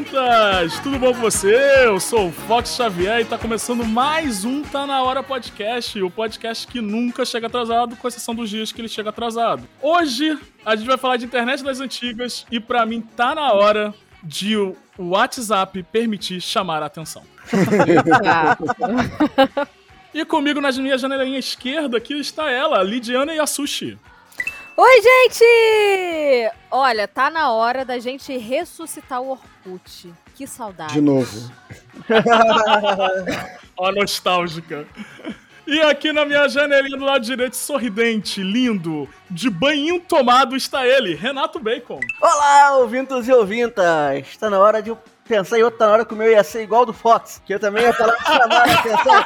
ouvintas! Tudo bom com você? Eu sou o Fox Xavier e tá começando mais um Tá Na Hora Podcast, o podcast que nunca chega atrasado, com exceção dos dias que ele chega atrasado. Hoje a gente vai falar de internet das antigas e para mim tá na hora de o WhatsApp permitir chamar a atenção. e comigo na minha janelinha esquerda aqui está ela, Lidiana Yasushi. Oi, gente! Olha, tá na hora da gente ressuscitar o Orkut. Que saudade. De novo. Ó, nostálgica. E aqui na minha janelinha do lado direito, sorridente, lindo, de banho tomado, está ele, Renato Bacon. Olá, ouvintos e ouvintas! Está na hora de pensar em outra hora que o meu ia ser igual do Fox, que eu também ia falar de chamar a atenção.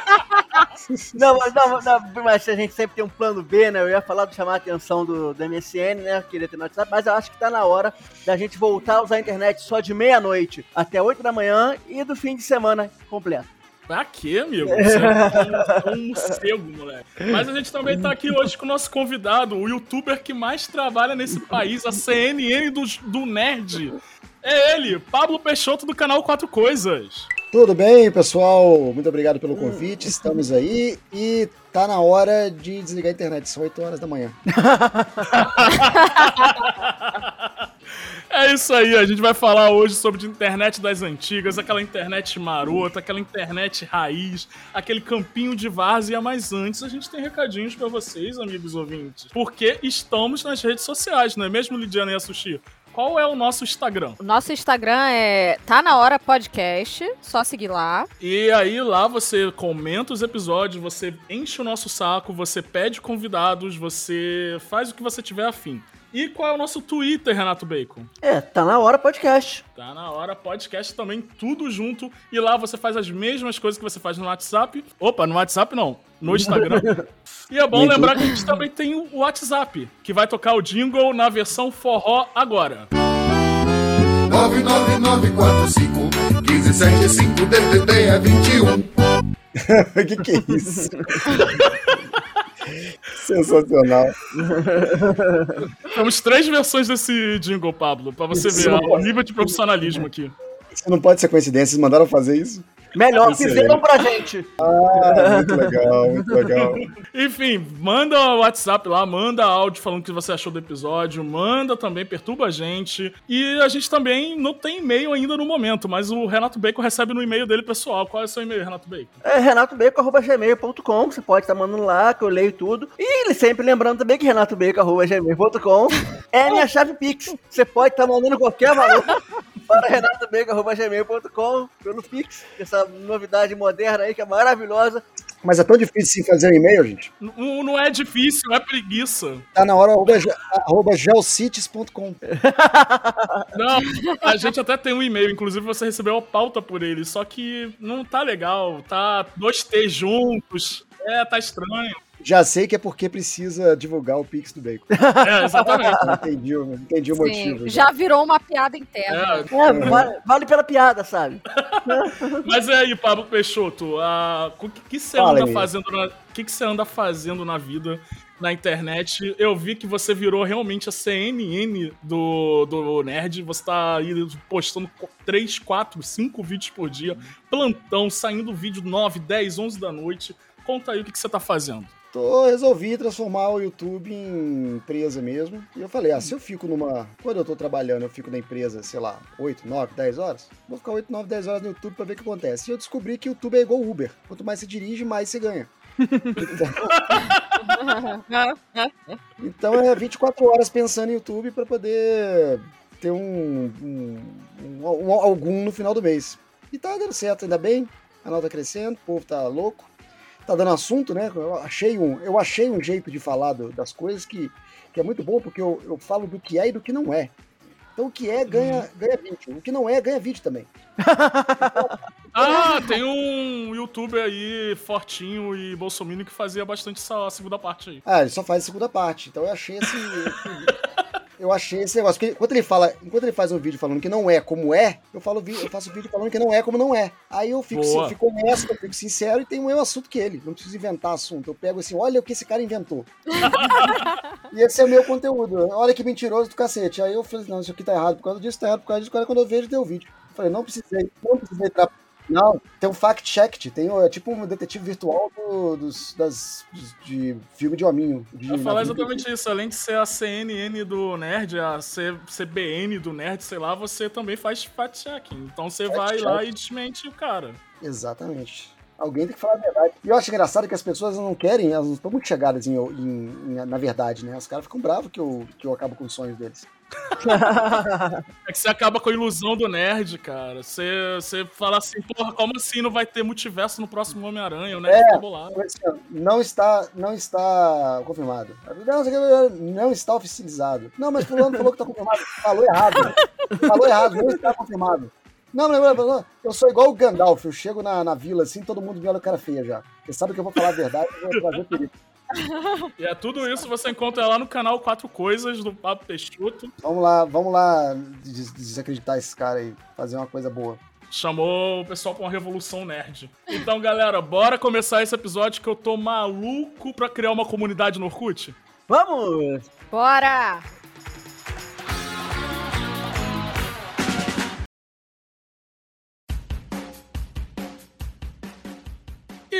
Não, mas, não, não, mas a gente sempre tem um plano B, né? Eu ia falar de chamar a atenção do, do MSN, né? Eu queria ter no WhatsApp, mas eu acho que tá na hora da gente voltar a usar a internet só de meia-noite até 8 da manhã e do fim de semana completo. Pra quê, amigo? Você é um, morcego, moleque. Mas a gente também tá aqui hoje com o nosso convidado, o youtuber que mais trabalha nesse país, a CNN do, do Nerd. É ele, Pablo Peixoto do canal Quatro Coisas. Tudo bem, pessoal? Muito obrigado pelo convite. Estamos aí e tá na hora de desligar a internet. São 8 horas da manhã. É isso aí, a gente vai falar hoje sobre a internet das antigas, aquela internet marota, aquela internet raiz, aquele campinho de várzea, mas antes a gente tem recadinhos para vocês, amigos ouvintes. Porque estamos nas redes sociais, não é mesmo, Lidiana e Sushi? Qual é o nosso Instagram? O nosso Instagram é Tá Na Hora Podcast, só seguir lá. E aí lá você comenta os episódios, você enche o nosso saco, você pede convidados, você faz o que você tiver afim. E qual é o nosso Twitter, Renato Bacon? É, tá na hora podcast. Tá na hora podcast também, tudo junto. E lá você faz as mesmas coisas que você faz no WhatsApp. Opa, no WhatsApp não, no Instagram. e é bom lembrar que a gente também tem o WhatsApp, que vai tocar o jingle na versão forró agora. 99945 1575 DDD é 21. O que, que é isso? Sensacional. Temos três versões desse jingle, Pablo, pra você Isso ver o nível de profissionalismo aqui. Isso não pode ser coincidência. Vocês mandaram fazer isso? Melhor, Excelente. fizeram pra gente. Ah, muito legal, muito legal. Enfim, manda o WhatsApp lá, manda áudio falando o que você achou do episódio, manda também, perturba a gente. E a gente também não tem e-mail ainda no momento, mas o Renato Bacon recebe no e-mail dele pessoal. Qual é o seu e-mail, Renato Bacon? É renatobacon.gmail.com, você pode estar mandando lá, que eu leio tudo. E sempre lembrando também que renatobacon.gmail.com é a minha chave Pix. Você pode estar mandando qualquer valor para renatobacon.gmail.com pelo Pix, essa novidade moderna aí que é maravilhosa. Mas é tão difícil sim fazer um e-mail, gente. N- Não é difícil, é preguiça. Tá na hora, arroba, arroba geocities.com. Não, a gente até tem um e-mail, inclusive você recebeu a pauta por ele, só que não tá legal, tá dois T juntos. É, tá estranho. Já sei que é porque precisa divulgar o Pix do Bacon. É, exatamente. Entendi, o- entendi o Sim, motivo. já virou uma piada interna. É, É, vale, vale pela piada, sabe? Mas é aí, Pablo Peixoto, a... o que, que você Fala anda aí. fazendo na... o que, que você anda fazendo na vida, na internet? Eu vi que você virou realmente a CNN do, do Nerd. Você tá aí postando 3, 4, 5 vídeos por dia, plantão, saindo vídeo 9, 10, 11 da noite. Conta aí o que, que você tá fazendo. Tô, resolvi transformar o YouTube em empresa mesmo. E eu falei, ah, se eu fico numa. Quando eu tô trabalhando, eu fico na empresa, sei lá, 8, 9, 10 horas. Vou ficar 8, 9, 10 horas no YouTube pra ver o que acontece. E eu descobri que o YouTube é igual Uber. Quanto mais você dirige, mais você ganha. Então é 24 horas pensando em YouTube pra poder ter um, um- um- um- algum no final do mês. E tá dando certo, ainda bem. O canal tá crescendo, o povo tá louco. Tá dando assunto, né? Eu achei um, eu achei um jeito de falar do- das coisas que, que é muito bom, porque eu, eu falo do que é e do que não é. Então o que é ganha, ganha vídeo. O que não é, ganha vídeo também. Ah, tem um youtuber aí, fortinho e bolsominion, que fazia bastante essa segunda parte aí. Ah, ele só faz a segunda parte. Então eu achei esse. Eu achei esse negócio. Porque enquanto ele fala, enquanto ele faz um vídeo falando que não é como é, eu, falo, eu faço vídeo falando que não é como não é. Aí eu fico, Boa. eu fico honesto, eu fico sincero e tenho o mesmo assunto que ele. Não preciso inventar assunto. Eu pego assim, olha o que esse cara inventou. e esse é o meu conteúdo. Olha que mentiroso do cacete. Aí eu falei, não, isso aqui tá errado por causa disso, tá errado por causa disso. Agora quando eu vejo, deu vídeo. Falei, não precisei, não precisei tra... Não, tem um fact-check, tem é tipo um detetive virtual do- dos, das, dos- de filme de hominho. De Eu falar exatamente isso. Além de ser a CNN do Nerd, a C- CBN do Nerd, sei lá, você também faz fact-checking. Então você vai lá e desmente o cara. Exatamente. Alguém tem que falar a verdade. E eu acho engraçado que as pessoas não querem, elas não estão muito chegadas em, em- em- na verdade, né? Os caras ficam bravos que eu, que eu acabo com os sonhos deles. É que você acaba com a ilusão do nerd, cara. Você, você fala assim, porra, como assim não vai ter multiverso no próximo Homem-Aranha? O nerd É. assim, ó, Não está, não está confirmado. Não, está oficializado. Não, mas fulano falou que está confirmado. Falou errado. Falou errado, não está confirmado. Não, não, não, não, eu sou igual o Gandalf, eu chego na, na vila assim, todo mundo me olha cara feia já. Porque sabe que eu vou falar a verdade e vou trazer perigo. E é tudo isso você encontra lá no canal Quatro Coisas do Papo Peixoto. Vamos lá, vamos lá des- desacreditar esse cara aí, fazer uma coisa boa. Chamou o pessoal pra uma revolução nerd. Então, galera, bora começar esse episódio que eu tô maluco pra criar uma comunidade no Orkut. Vamos! Bora!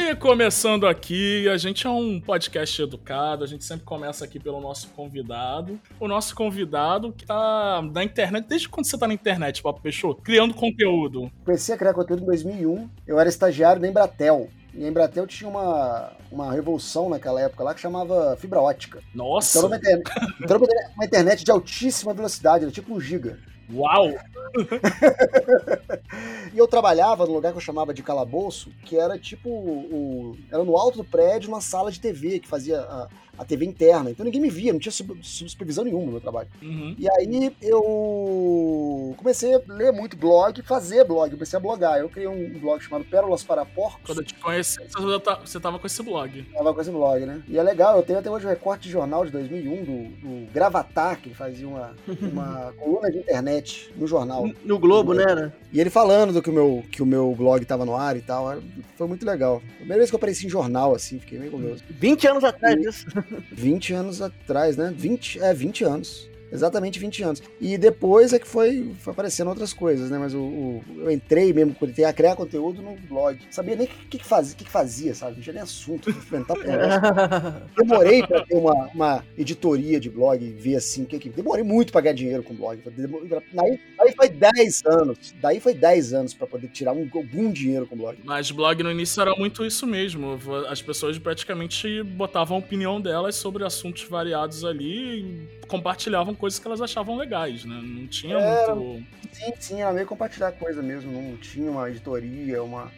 E começando aqui, a gente é um podcast educado, a gente sempre começa aqui pelo nosso convidado. O nosso convidado que tá na internet, desde quando você tá na internet, Papo Peixoto? Criando conteúdo. Comecei a criar conteúdo em 2001, eu era estagiário da Embratel. E a Embratel tinha uma, uma revolução naquela época lá que chamava fibra ótica. Nossa! Então era uma internet, então era uma internet- uma internet de altíssima velocidade, era tipo um giga. Uau! E eu trabalhava num lugar que eu chamava de calabouço, que era tipo o. Era no alto do prédio, uma sala de TV que fazia a, a TV interna. Então ninguém me via, não tinha supervisão nenhuma no meu trabalho. Uhum. E aí eu comecei a ler muito blog, fazer blog, eu comecei a blogar. Eu criei um blog chamado Pérolas para Porcos. Quando eu te conheci, você tá- você tava com esse blog. Tava com esse blog, né? E é legal, eu tenho até hoje o recorte de jornal de 2001 do, do Gravatar, que ele fazia uma, uma coluna de internet no jornal. No Globo, né? E ele falando do que o meu, que o meu blog tava no ar e tal. era- Foi muito legal. Primeira vez que eu apareci em jornal, assim, fiquei meio curioso. 20 anos atrás disso. 20 anos atrás, né? 20, é, 20 anos. Exatamente 20 anos. E depois é que foi, foi aparecendo outras coisas, né? Mas o, o- eu entrei mesmo, comecei a criar conteúdo no blog. Sabia nem o que, que, que fazia, o que, que fazia, sabe? Não tinha nem assunto, inventar. Demorei pra ter uma, uma editoria de blog e ver assim o que que. Demorei muito pra ganhar dinheiro com blog. Daí, daí foi 10 anos. Daí foi 10 anos pra poder tirar um, algum dinheiro com blog. Mas blog no início era muito isso mesmo. As pessoas praticamente botavam a opinião delas sobre assuntos variados ali e compartilhavam coisas que elas achavam legais, né? Não tinha É. muito. Sim, sim, era meio compartilhar coisa mesmo. Não tinha uma editoria, uma,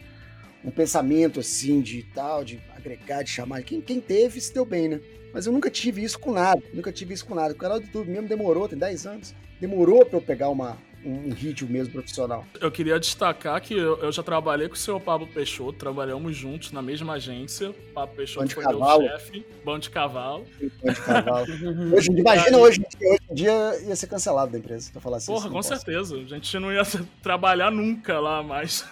um pensamento assim de tal, de agregar, de chamar. Quem, quem teve se deu bem, né? Mas eu nunca tive isso com nada. Nunca tive isso com nada. O canal do YouTube mesmo demorou, tem 10 anos. Demorou pra eu pegar uma, um, ritmo mesmo profissional. Eu queria destacar que eu, eu já trabalhei com o seu Pablo Peixoto, trabalhamos juntos na mesma agência. Pablo Peixoto Bando de foi cavalo. meu chefe, bando de cavalo. Pão de cavalo. Hoje, imagina hoje, hoje em dia ia ser cancelado da empresa, se eu falasse Porra, isso. com não posso. certeza. A gente não ia trabalhar nunca lá mais.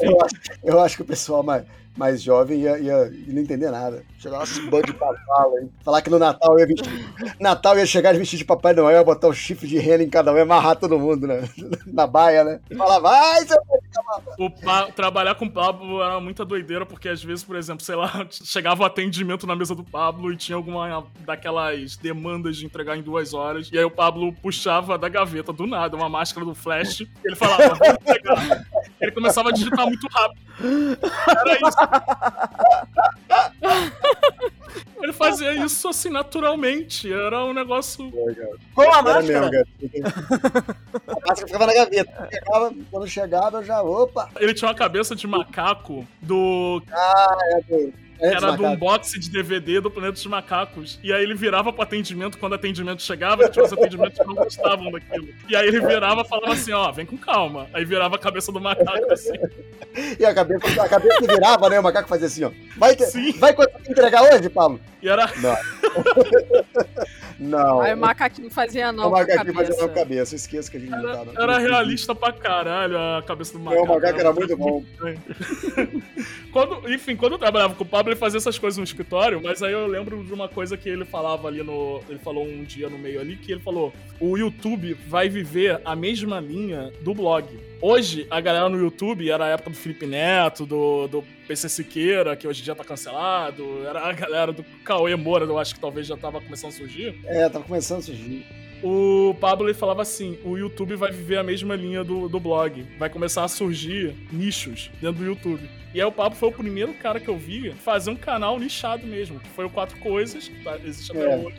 Eu acho, eu acho que o pessoal mais, mais jovem ia, ia, ia não entender nada. Chegar lá, esse bando de cavalo aí. Falar que no Natal ia vestir. Natal ia chegar de vestir de Papai Noel, botar um chifre de rena em cada um e amarrar todo mundo, né? Na baia, né? E falar, vai, seu O Pa- trabalhar com o Pablo era muita doideira, porque às vezes, por exemplo, sei lá, chegava o atendimento na mesa do Pablo e tinha alguma daquelas demandas de entregar em duas horas. E aí o Pablo puxava da gaveta do nada uma máscara do Flash e ele falava. Ele começava a digitar muito rápido. Era isso. Ele fazia isso assim naturalmente. Era um negócio. Com a máscara. mesmo. A máscara ficava na gaveta. Chegava, quando chegava, eu já, opa, Ele tinha uma cabeça de macaco do é era de um box de DVD do Planeta dos Macacos. E aí ele virava pro atendimento, quando o atendimento chegava, tinha os atendimentos que não gostavam daquilo. E aí ele virava e falava assim, ó, vem com calma. Aí virava a cabeça do macaco assim. E a cabeça, a cabeça que virava, né? O macaco fazia assim, ó. Vai, Sim. vai entregar hoje, Pablo? E era. Não. Não. Aí o macaquinho fazia não o macaquinho fazia cabeça. não com a cabeça. Esqueça que a gente não Era, tá. não. era realista pra caralho a cabeça do É, macaco. o macaco era muito bom. quando, enfim, quando eu trabalhava com o Pablo, ele fazia essas coisas no escritório, mas aí eu lembro de uma coisa que ele falava ali no. Ele falou um dia no meio ali, que ele falou: o YouTube vai viver a mesma linha do blog. Hoje, a galera no YouTube era a época do Felipe Neto, do, do PC Siqueira, que hoje em dia tá cancelado, era a galera do Cauê Moura, eu acho que talvez já tava começando a surgir. É, tava começando a surgir. O Pablo ele falava assim: o YouTube vai viver a mesma linha do, do blog. Vai começar a surgir nichos dentro do YouTube. E aí o Pablo foi o primeiro cara que eu vi fazer um canal nichado mesmo, que foi o Quatro Coisas, que tá, existe até É.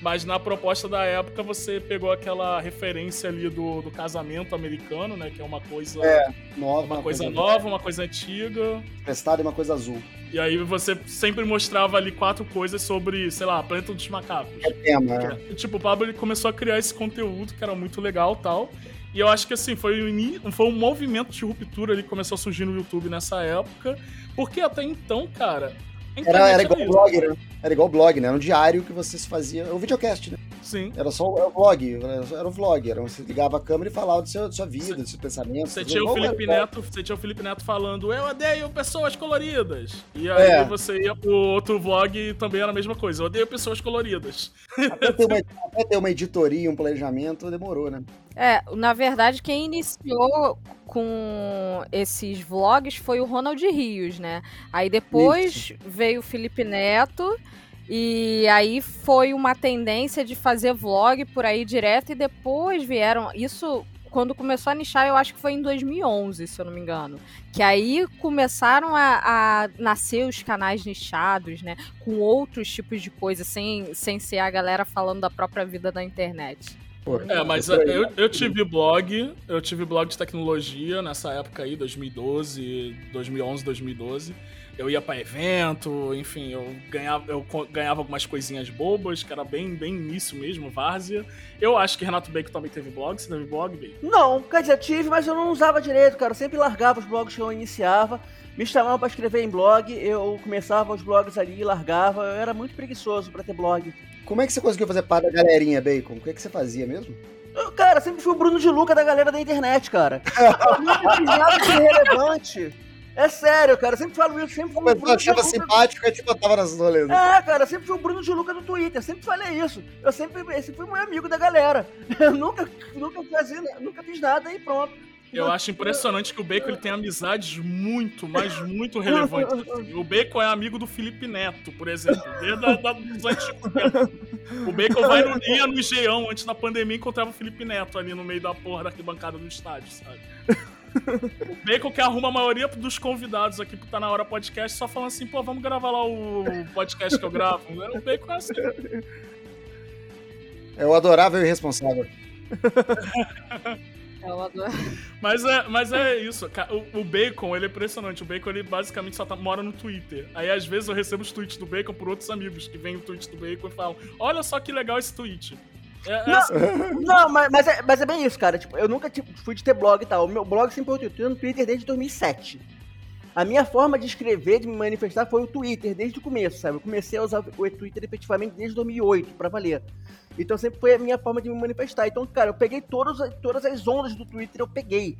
Mas na proposta da época você pegou aquela referência ali do, do casamento americano, né? Que é uma coisa, É, Nova, uma coisa nova, uma coisa antiga. Prestada e uma coisa azul. E aí você sempre mostrava ali quatro coisas sobre, sei lá, Planeta dos Macacos. É tema, é. E, Tipo, o Pablo ele começou a criar esse conteúdo que era muito legal e tal. E eu acho que assim, foi, ini- foi um movimento de ruptura ali que começou a surgir no YouTube nessa época. Porque até então, cara. A Era, era igual isso. blog, né? Era igual blog, né? Era um diário que você se fazia. O videocast, né? Sim. Era só o vlog. Era o vlog. Era, você ligava a câmera e falava do seu, da sua vida, dos seus pensamentos. Você tinha, o era Felipe blog. Neto, você tinha o Felipe Neto falando, eu odeio pessoas coloridas. E aí É. você ia pro outro vlog e também era a mesma coisa, eu odeio pessoas coloridas. Até ter, uma, até ter uma editoria, um planejamento, demorou, né? É, na verdade, quem iniciou com esses vlogs foi o Ronald Rios, né? Aí depois veio o Felipe Neto. E aí foi uma tendência de fazer vlog por aí direto e depois vieram. Isso quando começou a nichar, eu acho que foi em 2011, se eu não me engano. Que aí começaram a, a nascer os canais nichados, né? Com outros tipos de coisa, sem, sem ser a galera falando da própria vida na internet. Pô, É, mas aí, eu, eu tive blog, eu tive blog de tecnologia nessa época aí, 2012, 2011, 2012. Eu ia pra evento, enfim, eu ganhava, eu ganhava algumas coisinhas bobas, que era bem, bem início mesmo, várzea. Eu acho que Renato Bacon também teve blog, você teve blog, Bacon? Não, quer dizer, tive, mas eu não usava direito, cara. Eu sempre largava os blogs que eu iniciava. Me chamavam pra escrever em blog, eu começava os blogs ali, largava. Eu era muito preguiçoso pra ter blog. Como é que você conseguiu fazer parte da galerinha, Bacon? O que, é que você fazia mesmo? Eu, cara, sempre fui o Bruno de Luca da galera da internet, cara. Eu nunca fiz nada de relevante. É sério, cara. Eu sempre falo isso, sempre fui o Bruno achava Luca. simpático e te botava nas rolês. É, cara, sempre fui o Bruno de Luca do Twitter, sempre falei isso. Eu sempre, esse fui meu amigo da galera. Eu nunca, nunca, fazia, nunca fiz nada e pronto. Eu acho impressionante que o Bacon ele tem amizades muito, mas muito relevantes. assim. O Bacon é amigo do Felipe Neto, por exemplo, desde a, da, dos antigos tempos. O Bacon vai no, ia no Engenhão antes da pandemia encontrava o Felipe Neto ali no meio da porra da arquibancada do estádio, sabe? O Bacon que arruma a maioria dos convidados aqui pro Tá Na Hora Podcast só falando assim, pô, vamos gravar lá o podcast que eu gravo. O Bacon é assim. É o adorável e irresponsável. Mas é, mas é isso. O, o Bacon, ele é impressionante. O Bacon, ele basicamente só tá- mora no Twitter. Aí, às vezes, eu recebo os tweets do Bacon por outros amigos que vêm o tweet do Bacon e falam: Olha só que legal esse tweet. É, é Não. assim, Não, mas, mas, é, mas é bem isso, cara. Tipo, eu nunca tipo, fui de ter blog e tal. O meu blog sempre foi no Twitter desde 2007. A minha forma de escrever, de me manifestar, foi o Twitter, desde o começo, sabe? Eu comecei a usar o Twitter efetivamente desde 2008, pra valer. Então sempre foi a minha forma de me manifestar. Então, cara, eu peguei todas, as- todas as ondas do Twitter, eu peguei.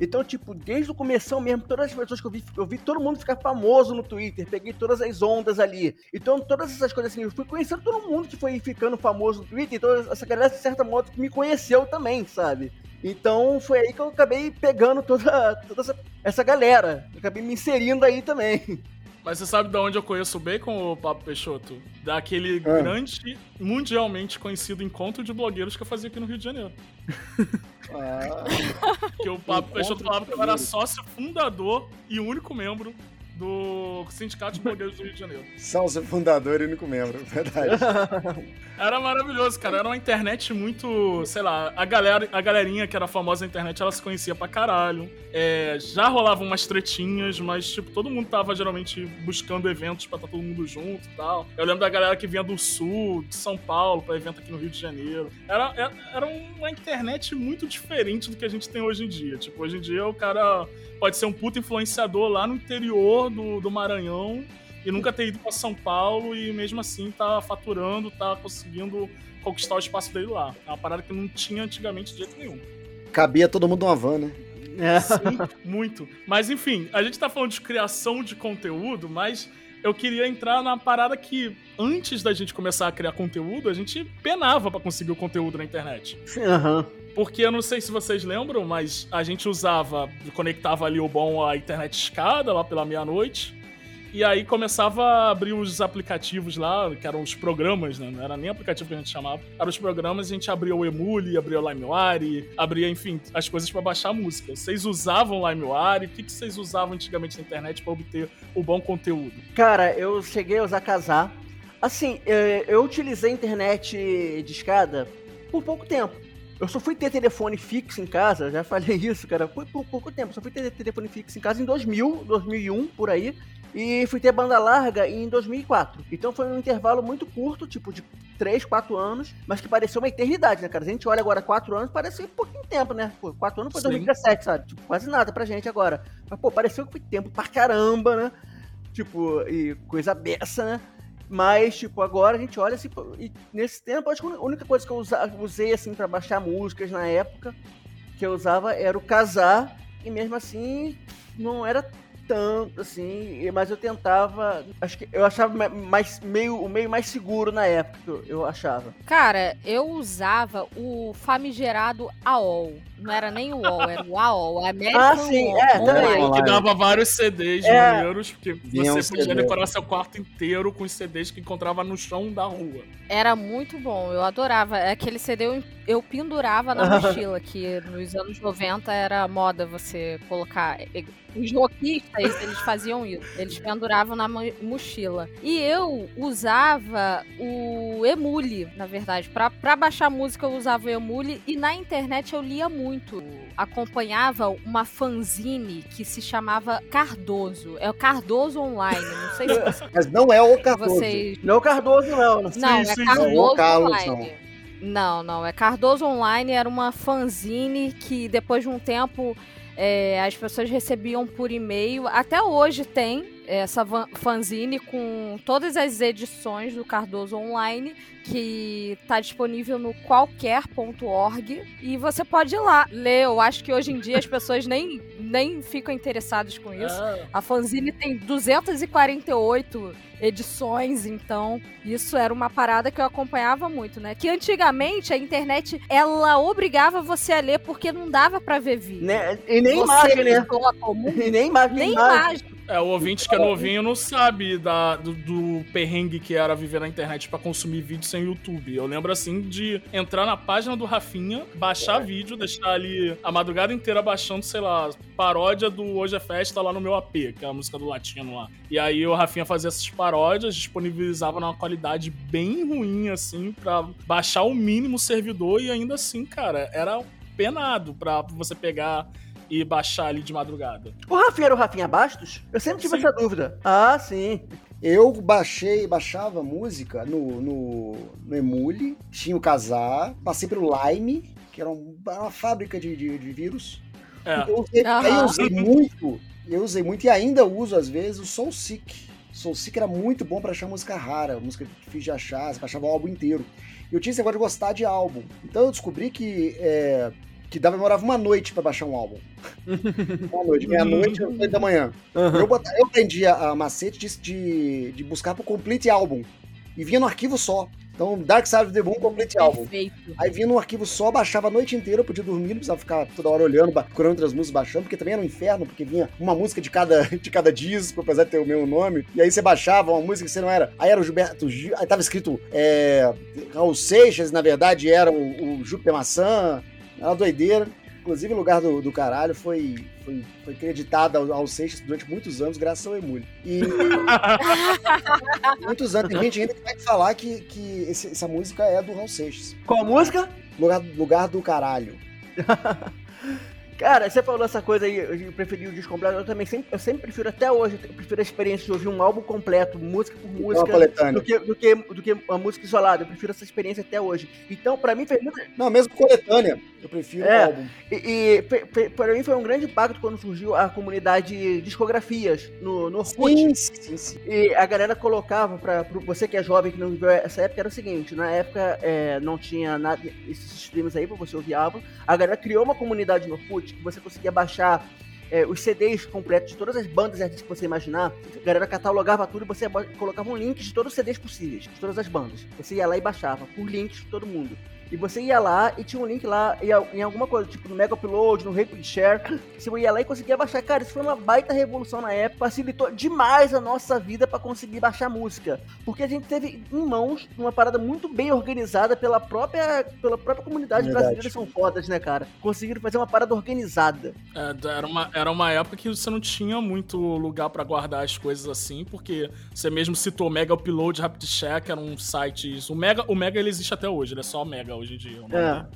Então, tipo, desde o começo mesmo, todas as pessoas que eu vi, eu vi todo mundo ficar famoso no Twitter, peguei todas as ondas ali. Então, todas essas coisas assim, eu fui conhecendo todo mundo que foi ficando famoso no Twitter, então essa galera, de certa modo, me conheceu também, sabe? Então, foi aí que eu acabei pegando toda, toda essa, essa galera. Eu acabei me inserindo aí também. Mas você sabe de onde eu conheço o Bacon, o Papo Peixoto? Daquele Ah. grande, mundialmente conhecido encontro de blogueiros que eu fazia aqui no Rio de Janeiro. Ah, Que o Papo Encontro Peixoto falava que eu era sócio fundador e único membro do Sindicato de Blogueiros do Rio de Janeiro. seu fundador e único membro, verdade. Era maravilhoso, cara. Era uma internet muito, sei lá, a galera, a galerinha que era famosa na internet, ela se conhecia pra caralho. É, já rolavam umas tretinhas, mas tipo, todo mundo tava geralmente buscando eventos pra estar todo mundo junto e tal. Eu lembro da galera que vinha do sul, de São Paulo, pra evento aqui no Rio de Janeiro. Era, era, era uma internet muito diferente do que a gente tem hoje em dia. Tipo, hoje em dia o cara pode ser um puto influenciador lá no interior do, do Maranhão e nunca ter ido pra São Paulo e mesmo assim tá faturando, tá conseguindo conquistar o espaço dele lá. É uma parada que não tinha antigamente de jeito nenhum. Cabia todo mundo numa van, né? É. Sim, muito. Mas enfim, a gente tá falando de criação de conteúdo, mas eu queria entrar na parada que antes da gente começar a criar conteúdo, a gente penava pra conseguir o conteúdo na internet. Aham. Porque eu não sei se vocês lembram, mas a gente usava, conectava ali o bom à internet escada lá pela meia-noite. E aí começava a abrir os aplicativos lá, que eram os programas, né? Não era nem aplicativo que a gente chamava. Eram os programas, a gente abria o Emule, abria o LimeWire, abria, enfim, as coisas pra baixar música. Vocês usavam LimeWire? O que, que vocês usavam antigamente na internet pra obter o bom conteúdo? Cara, eu cheguei a usar casar. Assim, eh, eu utilizei a internet de escada por pouco tempo. Eu só fui ter telefone fixo em casa, já falei isso, cara, por, por pouco tempo. Só fui ter telefone fixo em casa em 2000, 2001, por aí. E fui ter banda larga em 2004. Então foi um intervalo muito curto, tipo de 3, 4 anos, mas que pareceu uma eternidade, né, cara? A gente olha agora 4 anos, parece pouquinho tempo, né? Pô, 4 anos foi Sim. 2017, sabe? Tipo, quase nada pra gente agora. Mas, pô, pareceu que foi tempo pra caramba, né? Tipo, e coisa beça, né? Mas, tipo, agora a gente olha assim, e nesse tempo, acho que a única coisa que eu usei, assim, pra baixar músicas na época, que eu usava era o casar, e mesmo assim, não era tanto, assim, mas eu tentava, acho que eu achava ma- mais, meio, o meio mais seguro na época, eu achava. Cara, eu usava o famigerado AOL. Não era nem o UOL, era o AOL. American Ah, sim, UOL, é, também. Online. Que dava vários CDs É. maneiros, porque Vinha você um podia CD. decorar seu quarto inteiro com os CDs que encontrava no chão da rua. Era muito bom, eu adorava. Aquele CD eu, eu pendurava na mochila, que nos anos 90 era moda você colocar. Os rockistas, eles faziam isso. Eles penduravam na mo- mochila. E eu usava o Emule, na verdade. Pra, pra baixar música eu usava o Emule. E na internet eu lia muito. Acompanhava uma fanzine que se chamava Cardoso. É o Cardoso Online. Não sei se vocês- Mas não é o Cardoso. vocês Não é o Cardoso, não. não, Sim, é sim, Cardoso não, o Carlos, Online. Não, não, é Cardoso Online, era uma fanzine que depois de um tempo é, as pessoas recebiam por e-mail. Até hoje tem essa fanzine com todas as edições do Cardoso Online, que está disponível no qualquer.org. E você pode ir lá ler. Eu acho que hoje em dia as pessoas nem, nem ficam interessadas com isso. É, A fanzine tem 248 edições, então isso era uma parada que eu acompanhava muito, né? Que antigamente a internet ela obrigava você a ler porque não dava pra ver vídeo. Né? E nem você, imagem, né? comum, E nem imagem, nem imagem. imagem. É, o ouvinte que é novinho não sabe da, do, do perrengue que era viver na internet pra consumir vídeo sem YouTube. Eu lembro, assim, de entrar na página do Rafinha, baixar vídeo, deixar ali a madrugada inteira baixando, sei lá, paródia do Hoje é Festa lá no meu AP, que é a música do Latino lá. E aí o Rafinha fazia essas paródias, disponibilizava numa qualidade bem ruim, assim, pra baixar o mínimo servidor e ainda assim, cara, era penado pra você pegar e baixar ali de madrugada. O Rafinha era o Rafinha Bastos? Eu sempre tive Sim. essa dúvida. Ah, sim. Eu baixei, baixava música no, no, no Emule, tinha o Casar, passei pelo Lime, que era um- uma fábrica de, de, de vírus. É. Eu usei, aí eu usei muito, eu usei muito e ainda uso às vezes o Soulseek. Soulseek era muito bom pra achar música rara, música difícil de achar, você baixava o álbum inteiro. E eu tinha esse negócio de gostar de álbum. Então eu descobri que é, que dava, demorava uma noite pra baixar um álbum. uma noite, meia-noite, oito da manhã. Eu, bota- eu aprendi a, macete de, de, de buscar pro Complete Album. E vinha no arquivo só. Então, Dark Side of the Moon Complete Album. Perfeito. Aí vinha no arquivo só, baixava a noite inteira, eu podia dormir, não precisava ficar toda hora olhando, procurando outras músicas, baixando, porque também era um inferno, porque vinha uma música de cada, de cada disco, apesar de ter o mesmo nome. E aí você baixava uma música que você não era. Aí era o Gilberto Gil, aí tava escrito é, Raul Seixas, na verdade era o, o Júpiter Maçã, era uma doideira. Inclusive, o lugar do, do caralho foi, foi, foi acreditado ao, ao Seixas durante muitos anos, graças ao Emule. E muitos anos, tem gente ainda que vai falar que, que esse- essa música é do Raul Seixas. Qual a música? Lugar, lugar do caralho. Cara, você falou essa coisa aí, eu preferi o disco completo, eu também sempre, eu sempre prefiro, até hoje, eu prefiro a experiência de ouvir um álbum completo, música por música, do que, do, que, do que a música isolada. Eu prefiro essa experiência até hoje. Então, pra mim, fez muito. Não, mesmo coletânea, eu prefiro É. o álbum. E, e pra mim foi um grande impacto quando surgiu a comunidade discografias no, no Orkut. Sim, sim, sim. E a galera colocava pra, pra você que é jovem, que não viveu essa época, era o seguinte, na época é, não tinha nada, esses streams aí pra você ouvir álbum, a galera criou uma comunidade no Orkut que você conseguia baixar é, os CDs completos de todas as bandas artistas que você imaginar, a galera catalogava tudo e você colocava um link de todos os CDs possíveis, de todas as bandas. Você ia lá e baixava, por links de todo mundo. E você ia lá e tinha um link lá em, al- em alguma coisa, tipo no Mega Upload, no Rapid Share. Você ia lá e conseguia baixar. Cara, isso foi uma baita revolução na época. Facilitou demais a nossa vida pra conseguir baixar música. Porque a gente teve em mãos uma parada muito bem organizada pela própria, pela própria comunidade Verdade. brasileira. Eles são fodas, né, cara? Conseguiram fazer uma parada organizada. É, era, uma, era uma época que você não tinha muito lugar pra guardar as coisas assim, porque você mesmo citou Mega Upload, Rapid Check, eram sites. O Mega, o Mega ele existe até hoje, ele é só Mega hoje em dia. É.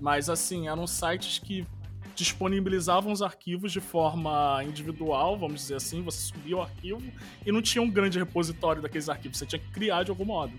Mas assim, eram sites que disponibilizavam os arquivos de forma individual, vamos dizer assim, você subia o arquivo e não tinha um grande repositório daqueles arquivos, você tinha que criar de algum modo.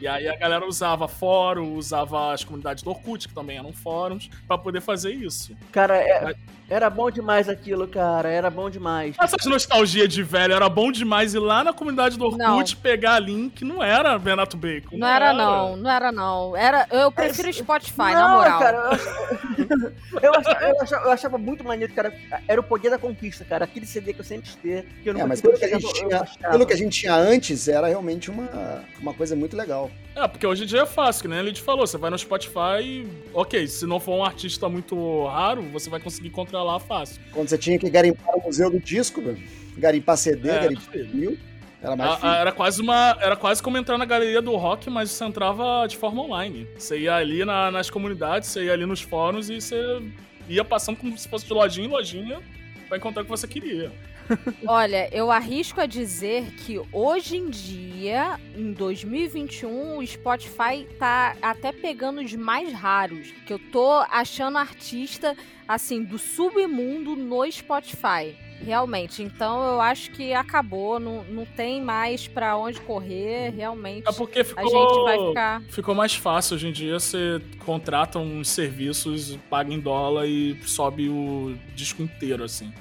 E aí a galera usava fórum, usava as comunidades do Orkut, que também eram fóruns, pra poder fazer isso. Cara, é- Mas- era bom demais aquilo, cara. Era bom demais. Essas nostalgia de velho era bom demais ir lá na comunidade do Orkut Não. pegar link, não era Renato Bacon. Não era não, não era não. Era, eu prefiro Spotify, na Não, moral. cara, eu achava, eu, achava, eu achava- eu achava muito maneiro, cara. Era o poder da conquista, cara. Aquele CD que eu sempre ter. Que eu É, nunca mas pelo que, a gente tinha, pelo que a gente tinha antes, era realmente uma, uma coisa muito legal. É, porque hoje em dia é fácil, que nem a Lid falou, você vai no Spotify e, ok, se não for um artista muito raro, você vai conseguir encontrar lá fácil. Quando você tinha que garimpar o museu do disco, meu, garimpar CD, É, garimpar vinil, era mais A- a- difícil. era quase uma. Era quase como entrar na galeria do rock, mas você entrava de forma online. Você ia ali na- nas comunidades, você ia ali nos fóruns e você ia passando como se fosse de lojinha em lojinha pra encontrar o que você queria. Olha, eu arrisco a dizer que hoje em dia, em 2021, o Spotify tá até pegando os mais raros. Que eu tô achando artista, assim, do submundo no Spotify. Realmente. Então eu acho que acabou. Não, não tem mais pra onde correr. Realmente. É porque A ficou. gente vai ficar. Ficou mais fácil hoje em dia, você contrata uns serviços, paga em dólar e sobe o disco inteiro, assim.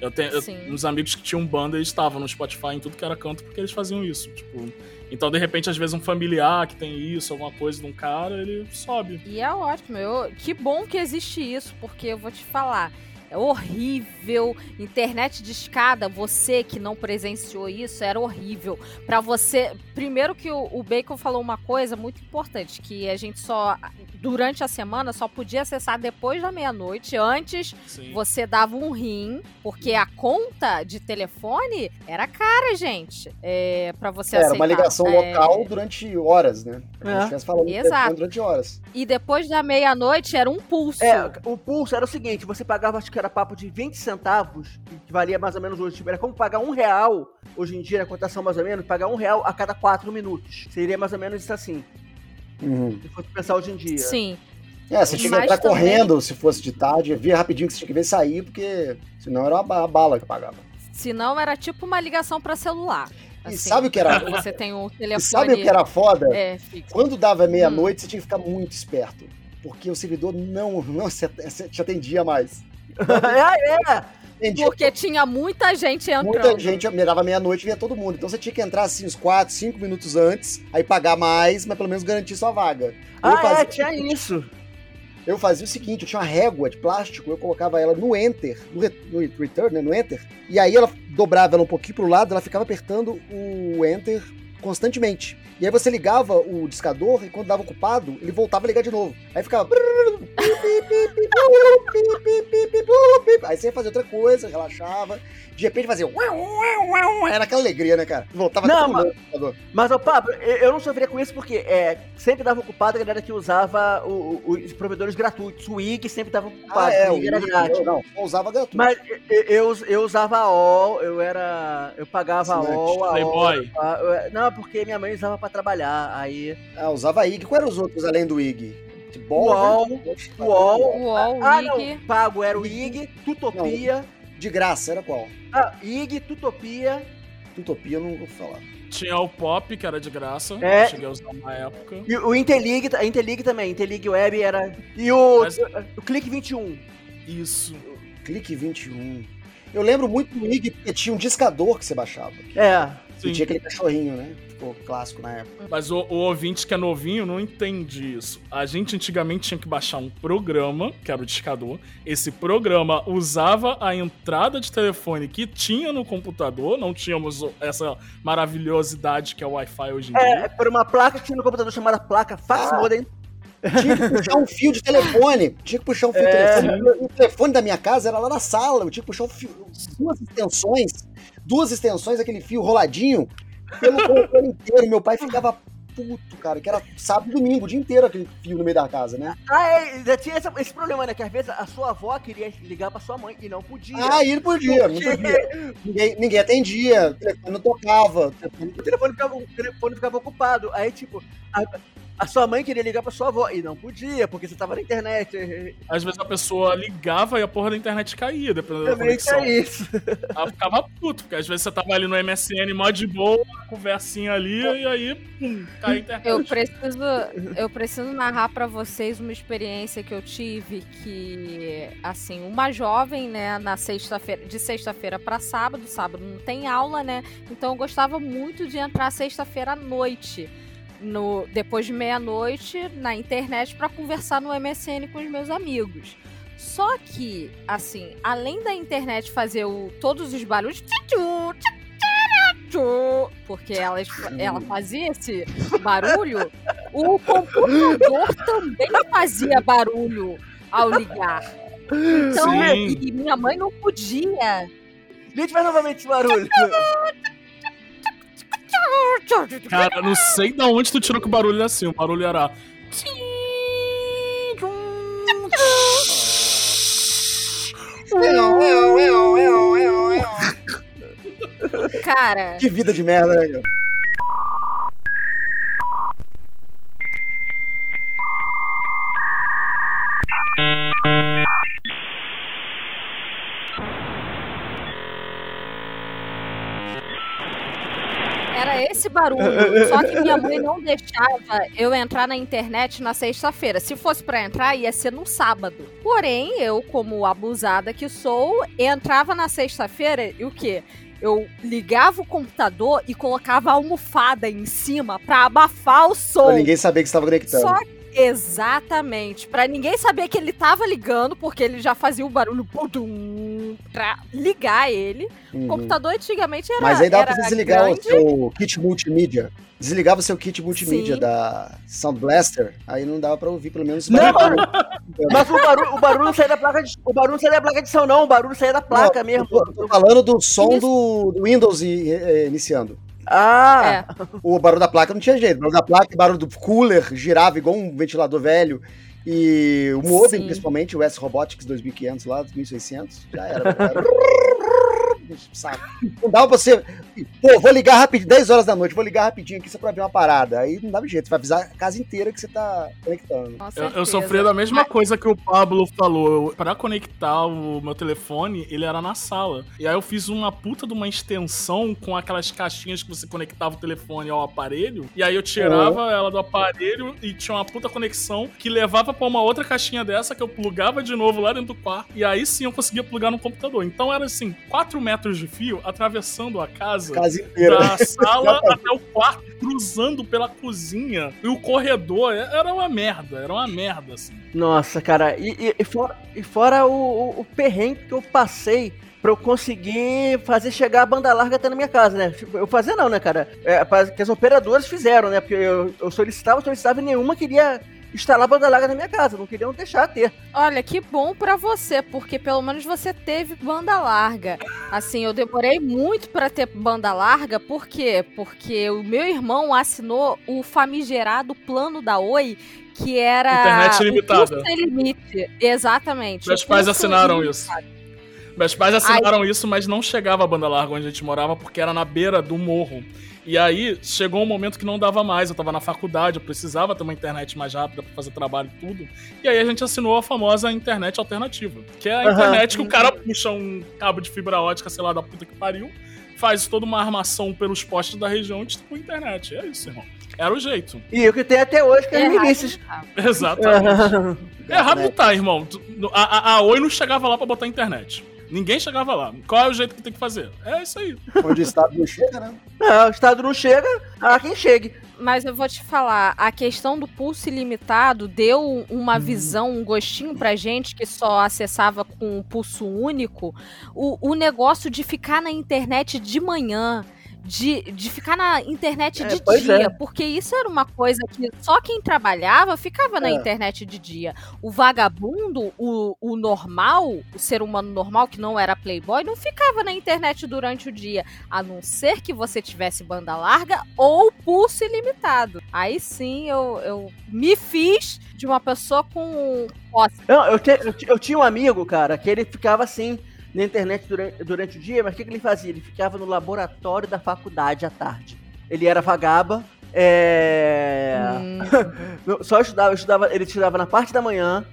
Eu tenho eu- uns amigos que tinham banda e estavam no Spotify em tudo que era canto porque eles faziam isso. Tipo, então, de repente, às vezes, um familiar que tem isso, alguma coisa de um cara, ele sobe. E é ótimo. Eu, que bom que existe isso, porque eu vou te falar. É horrível. Internet de escada, você que não presenciou isso, era horrível. Pra você. Primeiro que o, o Bacon falou uma coisa muito importante: que a gente só. Durante a semana só podia acessar depois da meia-noite. Antes Sim. você dava um rim, porque a conta de telefone era cara, gente. É, para você Era aceitar. uma ligação É, local durante horas, né? A É. gente falando Exato. durante horas. E depois da meia-noite era um pulso. É, o pulso era o seguinte, você pagava, acho que era papo de 20 centavos, que valia mais ou menos hoje, tipo, era como pagar um real, hoje em dia, na cotação mais ou menos, pagar um real a cada quatro minutos. Seria mais ou menos isso assim, Uhum. se fosse pensar hoje em dia. Sim. É, você tinha que entrar também- correndo se fosse de tarde, via rapidinho que você tinha que ver sair, porque senão era uma ba- bala que pagava. Se não, era tipo uma ligação pra celular. E assim. sabe o que era? Você tem um E telefone. sabe o que era foda? É. Quando dava Hum. meia-noite, você tinha que ficar muito esperto. Porque o servidor não, não se te atendia mais. é, é. Atendia Porque tinha muita gente entrando. Muita gente me dava meia-noite e via todo mundo. Então você tinha que entrar assim uns 4, 5 minutos antes, aí pagar mais, mas pelo menos garantir sua vaga. Eu, Ah, fazia, é, tinha isso. eu fazia o seguinte, eu tinha uma régua de plástico, eu colocava ela no Enter, no, re- no Return, né, no Enter, e aí ela dobrava ela um pouquinho pro lado, ela ficava apertando o Enter constantemente. E aí você ligava o discador e quando dava ocupado, ele voltava a ligar de novo. Aí ficava. Aí você ia fazer outra coisa, relaxava. De repente fazia. Era aquela alegria, né, cara? Voltava Não, mas- computador. Mas, ô Pablo, eu não sofria com isso porque é, sempre dava ocupado a galera que usava o- o- os provedores gratuitos. O IG sempre tava ocupado, Ah, é, o IG era grátis. eu Não, eu usava gratuito. Mas eu, eu, eu usava a OL, eu era. Eu pagava a. OL, a Playboy. OL. Não, porque minha mãe usava pra trabalhar. Aí. Ah, usava IG. Qual eram os outros além do IG? UOL, UOL. UOL, Ah, IG. não, pago era o IG, Tutopia. De graça, era qual? Ah, IG, Tutopia. Utopia eu não vou falar. Tinha o Pop, que era de graça. É. Cheguei a usar uma época. E o Interlig, a Interlig também, Interlig Web era. E o, Mas- o Clique 21. Isso. Clique 21. Eu lembro muito do IG porque tinha um discador que você baixava. que- É. E Sim. tinha aquele cachorrinho, né? Ficou clássico na época. Mas o, o ouvinte que é novinho não entende isso. A gente antigamente tinha que baixar um programa, que era o discador. Esse programa usava a entrada de telefone que tinha no computador. Não tínhamos essa maravilhosidade que é o Wi-Fi hoje em É, dia. por uma placa que tinha no computador chamada placa Fax Ah. Modem. Tinha que puxar um fio de telefone. Tinha que puxar um fio de É. telefone. O telefone da minha casa era lá na sala. Eu tinha que puxar um fio, duas extensões. Duas extensões, aquele fio roladinho, pelo controle inteiro. Meu pai ficava puto, cara, que era sábado e domingo, o dia inteiro aquele fio no meio da casa, né? Ah, é, já tinha essa- esse problema, né? Que às vezes a sua avó queria ligar pra sua mãe e não podia. Ah, e não podia, podia. Ninguém, ninguém atendia, o telefone não tocava. o telefone- O telefone ficava, o telefone ficava ocupado. Aí, tipo, a, a sua mãe queria ligar pra sua avó e não podia, porque você tava na internet. Às vezes a pessoa ligava e a porra da internet caía, dependendo da Também conexão. é isso. Ela ficava puto, porque às vezes você tava ali no MSN mó de boa, conversinha ali, e aí, pum, cai a internet. Eu preciso, eu preciso narrar pra vocês uma experiência que eu tive que, assim, uma jovem, né, na sexta-feira, de sexta-feira pra sábado, sábado não tem aula, né? Então eu gostava muito de entrar sexta-feira à noite, no depois de meia-noite na internet pra conversar no MSN com os meus amigos. Só que, assim, além da internet fazer o, todos os barulhos, porque elas, ela fazia esse barulho, o computador também fazia barulho ao ligar. Então, Sim. e minha mãe não podia. Gente, faz novamente esse barulho. Cara, não sei de onde tu tirou que o barulho era assim. O barulho era. Cara, Que vida de merda, né? Barulho. Só que minha mãe não deixava eu entrar na internet na sexta-feira. Se fosse pra entrar, ia ser no sábado. Porém, eu, como abusada que sou, entrava na sexta-feira e o quê? Eu ligava o computador e colocava a almofada em cima pra abafar o som. Pra ninguém saber que você tava conectando. Só Exatamente. Pra ninguém saber que ele tava ligando, porque ele já fazia o barulho pudum, pra ligar ele. O Uhum. computador antigamente era. Mas aí dava era pra desligar grande. o seu kit multimídia. Desligava o seu kit multimídia Sim. da Sound Blaster, aí não dava pra ouvir, pelo menos. Não, barulho. Mas o barulho, o barulho não saía da placa de. O barulho não saía da placa de som, não. O barulho saía da placa Não, mesmo. Eu tô, tô falando do som Isso. do, do Windows i- eh, iniciando. Ah! É. O barulho da placa não tinha jeito. O barulho da placa, o barulho do cooler girava igual um ventilador velho. E o modem, Sim. principalmente, o S Robotics 2500 lá, 2600, já era. Saco. Não dava pra você. Pô, vou ligar rapidinho, 10 horas da noite, vou ligar rapidinho aqui só pra ver uma parada. Aí não dava jeito, você vai avisar a casa inteira que você tá conectando. Eu, eu certeza. sofri da mesma coisa que o Pablo falou. Eu, pra conectar o meu telefone, ele era na sala. E aí eu fiz uma puta de uma extensão com aquelas caixinhas que você conectava o telefone ao aparelho. E aí eu tirava ela do aparelho e tinha uma puta conexão que levava pra uma outra caixinha dessa que eu plugava de novo lá dentro do quarto. E aí sim eu conseguia plugar no computador. Então era assim, 4 metros de fio atravessando a casa. Casa inteira. Da sala até o quarto, cruzando pela cozinha. E o corredor é- era uma merda, era uma merda, assim. Nossa, cara, e, e- e fora, e fora o, o, o perrengue que eu passei pra eu conseguir fazer chegar a banda larga até na minha casa, né? Tipo, Eu fazer não, né, cara? É, que as operadoras fizeram, né? Porque eu, eu solicitava, solicitava e nenhuma queria instalar a banda larga na minha casa, não queriam deixar ter. Olha, que bom pra você, porque pelo menos você teve banda larga. Assim, eu demorei muito pra ter banda larga, por quê? Porque o meu irmão assinou o famigerado plano da Oi, que era Internet sem limite. Exatamente. Meus pais assinaram ilimitado. isso. Meus pais assinaram isso, mas não chegava a banda larga onde a gente morava, porque era na beira do morro. E aí chegou um momento que não dava mais. Eu tava na faculdade, eu precisava ter uma internet mais rápida pra fazer trabalho e tudo. E aí a gente assinou a famosa internet alternativa. Que é a internet que o cara puxa um cabo de fibra ótica, sei lá, da puta que pariu, faz toda uma armação pelos postes da região e distribui internet. É isso, irmão. Era o jeito. E o que tem até hoje, que é Errado, milícias. tá. Exatamente. Errado não tá, irmão. A, a, a Oi não chegava lá pra botar internet. Ninguém chegava lá. Qual é o jeito que tem que fazer? É isso aí. Onde o Estado não chega, né? Não, o Estado não chega, a quem chegue. Mas eu vou te falar, a questão do pulso ilimitado deu uma visão, um gostinho pra gente que só acessava com um pulso único, o, o negócio de ficar na internet de manhã. De, de ficar na internet É, de pois dia, é. porque isso era uma coisa que só quem trabalhava ficava na É. internet de dia. O vagabundo, o, o normal, o ser humano normal que não era playboy, não ficava na internet durante o dia, a não ser que você tivesse banda larga ou pulso ilimitado. Aí sim eu, eu me fiz de uma pessoa com posse. Não, eu, te- eu, eu tinha um amigo, cara, que ele ficava assim na internet durante, durante o dia, mas o que, que ele fazia? Ele ficava no laboratório da faculdade à tarde. Ele era vagaba, é... Hum, só estudava, estudava, ele estudava na parte da manhã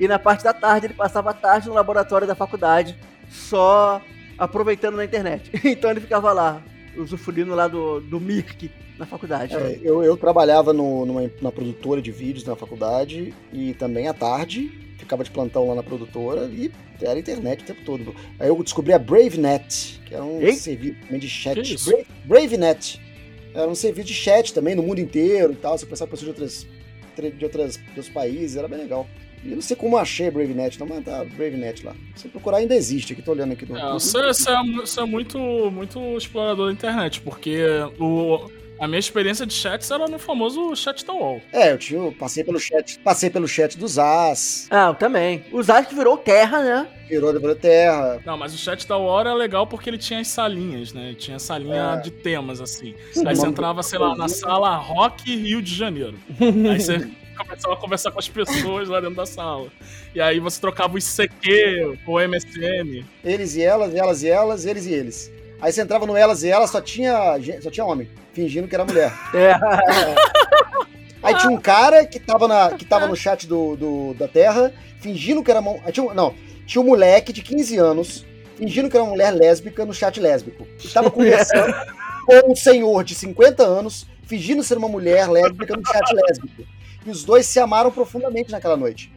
e na parte da tarde ele passava a tarde no laboratório da faculdade, só aproveitando na internet. Então ele ficava lá, usufruindo lá do, do Mirk na faculdade. É, eu, eu trabalhava no, numa, na produtora de vídeos na faculdade e também à tarde ficava de plantão lá na produtora e era internet o tempo todo. Aí eu descobri a BraveNet, que era um Ei? serviço também de chat. Que isso? Brave, BraveNet. Era um serviço de chat também no mundo inteiro e tal. Você conversava com pessoas de, outras, de, outras, de outros países, era bem legal. E eu não sei como eu achei a BraveNet, não, mas tá BraveNet lá. Se procurar ainda existe, aqui tô olhando aqui no É, você, é, você é muito, muito explorador da internet, porque o, a minha experiência de chats era no famoso chat da UOL. É, eu tinha, eu passei pelo chat, passei pelo chat dos As, Ah, eu também. O Zast virou terra, né? virou da Terra. Não, mas o chat da UOL era legal porque ele tinha as salinhas, né? Tinha salinha É. de temas, assim. Sim, Aí você entrava, sei lá, na sala Rock Rio de Janeiro. Aí você começava a conversar com as pessoas lá dentro da sala. E aí você trocava o ICQ, o MSN. Eles e elas, elas e elas, eles e eles. Aí você entrava no elas e elas, só tinha, só tinha homem, fingindo que era mulher. É. Aí tinha um cara que tava, na, que tava no chat do, do- da Terra, fingindo que era. Tinha, um- não, tinha um moleque de 15 anos, fingindo que era uma mulher lésbica no chat lésbico. E tava conversando com um senhor de 50 anos, fingindo ser uma mulher lésbica no chat lésbico. E os dois se amaram profundamente naquela noite.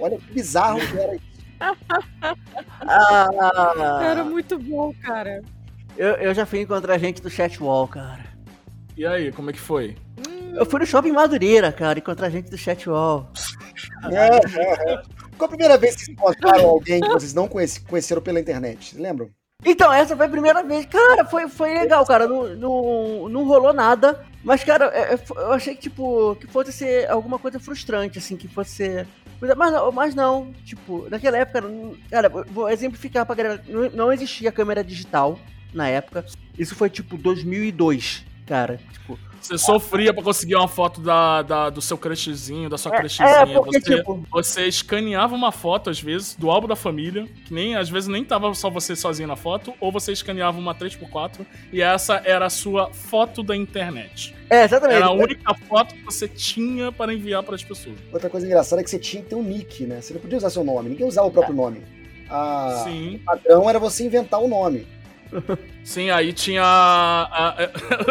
Olha que bizarro que era isso. Ah, Era muito bom, cara. Eu, eu já fui encontrar gente do chatwall, cara. E aí, como é que foi? Eu fui no shopping Madureira, cara, encontrar gente do chatwall. É, é, é. Qual a primeira vez que vocês encontraram alguém que vocês não conheceram pela internet? Vocês lembram? Então, essa foi a primeira vez. Cara, foi, foi legal, cara. Não, não, não rolou nada. Mas, cara, é- é- eu achei que, tipo, que fosse ser alguma coisa frustrante, assim, que fosse ser. Mas não, mas não, tipo, naquela época, cara, eu vou exemplificar pra galera. Não, não existia câmera digital na época. Isso foi, tipo, 2002, cara. Tipo, Você sofria pra conseguir uma foto da, da- do seu crushzinho, da sua é, crushzinha. é, porque, você, tipo, você escaneava uma foto, às vezes, do álbum da família, que nem às vezes nem tava só você sozinho na foto, ou você escaneava uma 3x4 e essa era a sua foto da internet. é, exatamente. Era a única foto que você tinha para enviar para as pessoas. Outra coisa engraçada é que você tinha que ter um nick, né? Você não podia usar seu nome, ninguém usava o próprio nome. A... Sim. O padrão era você inventar o nome. Sim, aí tinha. a- a-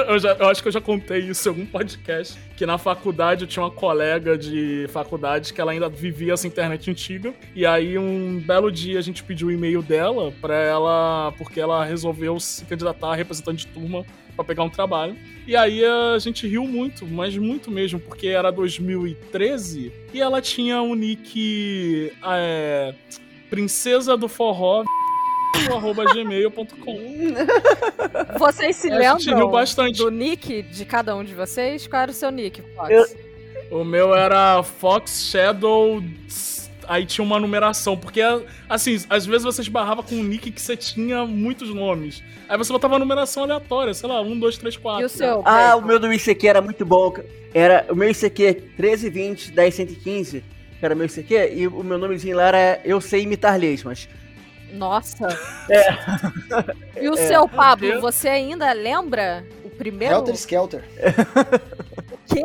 eu, já- eu acho que eu já contei isso em algum podcast. Que na faculdade eu tinha uma colega de faculdade que ela ainda vivia essa internet antiga. E aí, um belo dia, a gente pediu o e-mail dela pra ela. Porque ela resolveu se candidatar a representante de turma pra pegar um trabalho. E aí a gente riu muito, mas muito mesmo, porque era 2013 e ela tinha um nick. É, Princesa do Forró. arroba gmail.com. Vocês se A gente riu lembram bastante. do nick de cada um de vocês? Qual era o seu nick, Fox? Eu- O meu era Fox Shadow. Aí tinha uma numeração, porque, assim, às vezes você esbarrava com um nick que você tinha muitos nomes. Aí você botava a numeração aleatória, sei lá, 1, 2, 3, 4. E o seu? Ah, o meu do ICQ era muito bom. Era o meu ICQ 1320 10115, que era meu ICQ, e o meu nomezinho lá era Eu Sei Imitar Lesmas. Nossa. É. E o seu, Pablo, você ainda lembra o primeiro. Helter Skelter. O quê?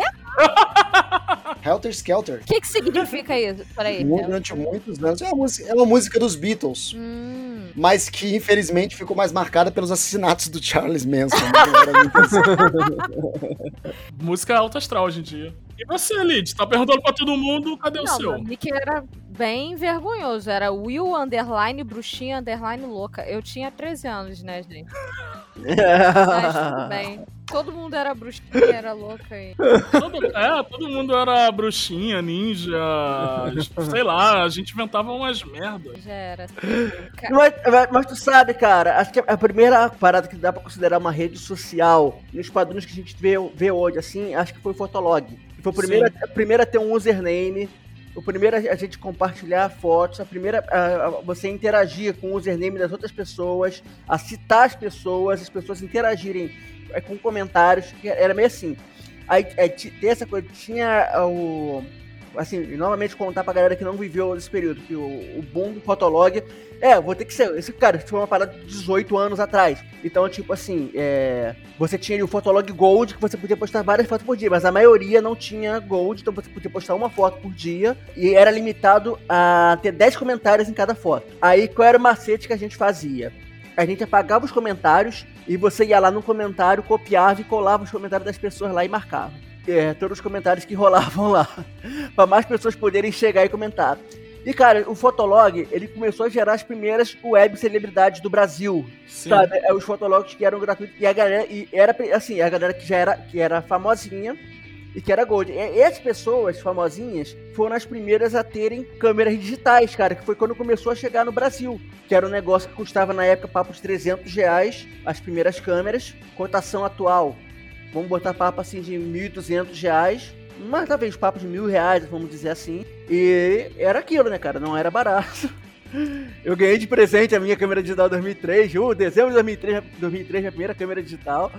Helter Skelter. O que, que significa isso? Peraí. Durante muitos anos. É uma, música, é uma música dos Beatles, Hum, mas que infelizmente ficou mais marcada pelos assassinatos do Charles Manson. né? assim. Música alta astral hoje em dia. E você, Lid? Tá perguntando pra todo mundo, cadê o não, seu? meu nick era bem vergonhoso. Era Will Underline Bruxinha Underline Louca. Eu tinha 13 anos, né, gente? Mas tudo bem. Todo mundo era bruxinha, era louca. E... Todo, é, todo mundo era bruxinha, ninja, sei lá, a gente inventava umas merdas. Já era. assim. Mas, mas- mas tu sabe, cara, acho que a primeira parada que dá pra considerar uma rede social, nos padrões que a gente vê, vê hoje, assim, acho que foi o Fotolog. Foi o primeiro, a primeira a ter um username, o primeiro a a gente compartilhar fotos, a primeira você interagir com o username das outras pessoas, a citar as pessoas, as pessoas interagirem é, com comentários, era meio assim. Aí é, tem essa coisa, tinha o. Assim, novamente contar pra galera que não viveu esse período, que o, o boom do Fotolog. É, vou ter que ser. Esse cara, foi uma parada de 18 anos atrás. Então, tipo assim, é, você tinha o Fotolog Gold, que você podia postar várias fotos por dia, mas a maioria não tinha Gold, então você podia postar uma foto por dia e era limitado a ter 10 comentários em cada foto. Aí qual era o macete que a gente fazia? A gente apagava os comentários e você ia lá no comentário, copiava e colava os comentários das pessoas lá e marcava. É, todos os comentários que rolavam lá. para mais pessoas poderem chegar e comentar. E, cara, o Fotolog, ele começou a gerar as primeiras web celebridades do Brasil. Sim. Sabe? É, os fotologs que eram gratuitos. E a galera, e era assim, a galera que já era, que era famosinha e que era gold. E essas pessoas famosinhas foram as primeiras a terem câmeras digitais, cara, que foi quando começou a chegar no Brasil. Que era um negócio que custava na época papo de 300 reais, as primeiras câmeras. Cotação atual, vamos botar papo assim de 1.200 reais. Mas talvez papo de mil reais, vamos dizer assim. E era aquilo, né, cara? Não era barato. Eu ganhei de presente a minha câmera digital 2003, uh, dezembro de 2003, 2003 minha primeira câmera digital.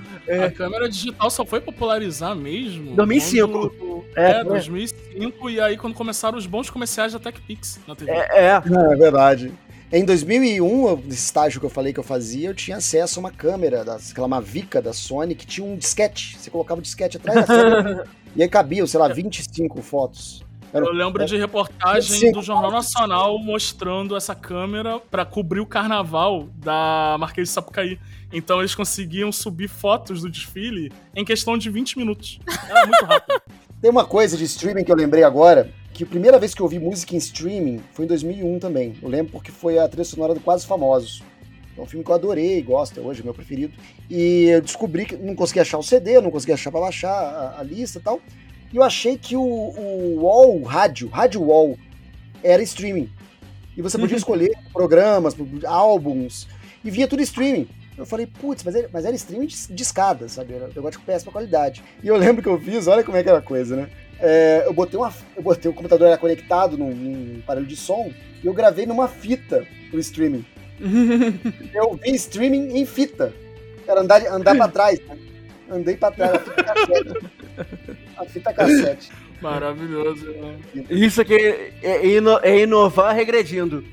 A câmera digital só foi popularizar mesmo. 2005. quando- É, É, 2005, e aí quando começaram os bons comerciais da TechPix na TV. É, é. Não, é verdade. Em 2001, eu- nesse estágio que eu falei que eu fazia, eu tinha acesso a uma câmera, aquela Mavica da Sony, que tinha um disquete. Você colocava o disquete atrás da câmera e aí cabiam, sei lá, 25 fotos. Era- Eu lembro de reportagem Sim. do Jornal Nacional mostrando essa câmera pra cobrir o carnaval da Marquês de Sapucaí. Então eles conseguiam subir fotos do desfile em questão de 20 minutos. Era muito rápido. Tem uma coisa de streaming que eu lembrei agora, que a primeira vez que eu ouvi música em streaming foi em 2001 também. Eu lembro porque foi a trilha sonora do Quase Famosos. É um filme que eu adorei, gosto, é hoje meu preferido. E eu descobri que não conseguia achar o CD, não conseguia achar pra baixar a, a lista e tal. E eu achei que o, o Wall, rádio, Rádio Wall, era streaming. E você podia escolher programas, álbuns, e via tudo streaming. Eu falei, putz, mas, era- mas era streaming de, de escada, sabe? Era um negócio de péssima qualidade. E eu lembro que eu fiz, olha como é que era a coisa, né? É, eu botei uma. Eu botei o computador era conectado num, num aparelho de som e eu gravei numa fita o streaming. eu vi streaming em fita. Era andar, andar pra trás, né? Andei pra trás, a fita cassete. A fita cassete. Maravilhoso. né? Isso aqui é, é ino- é inovar regredindo.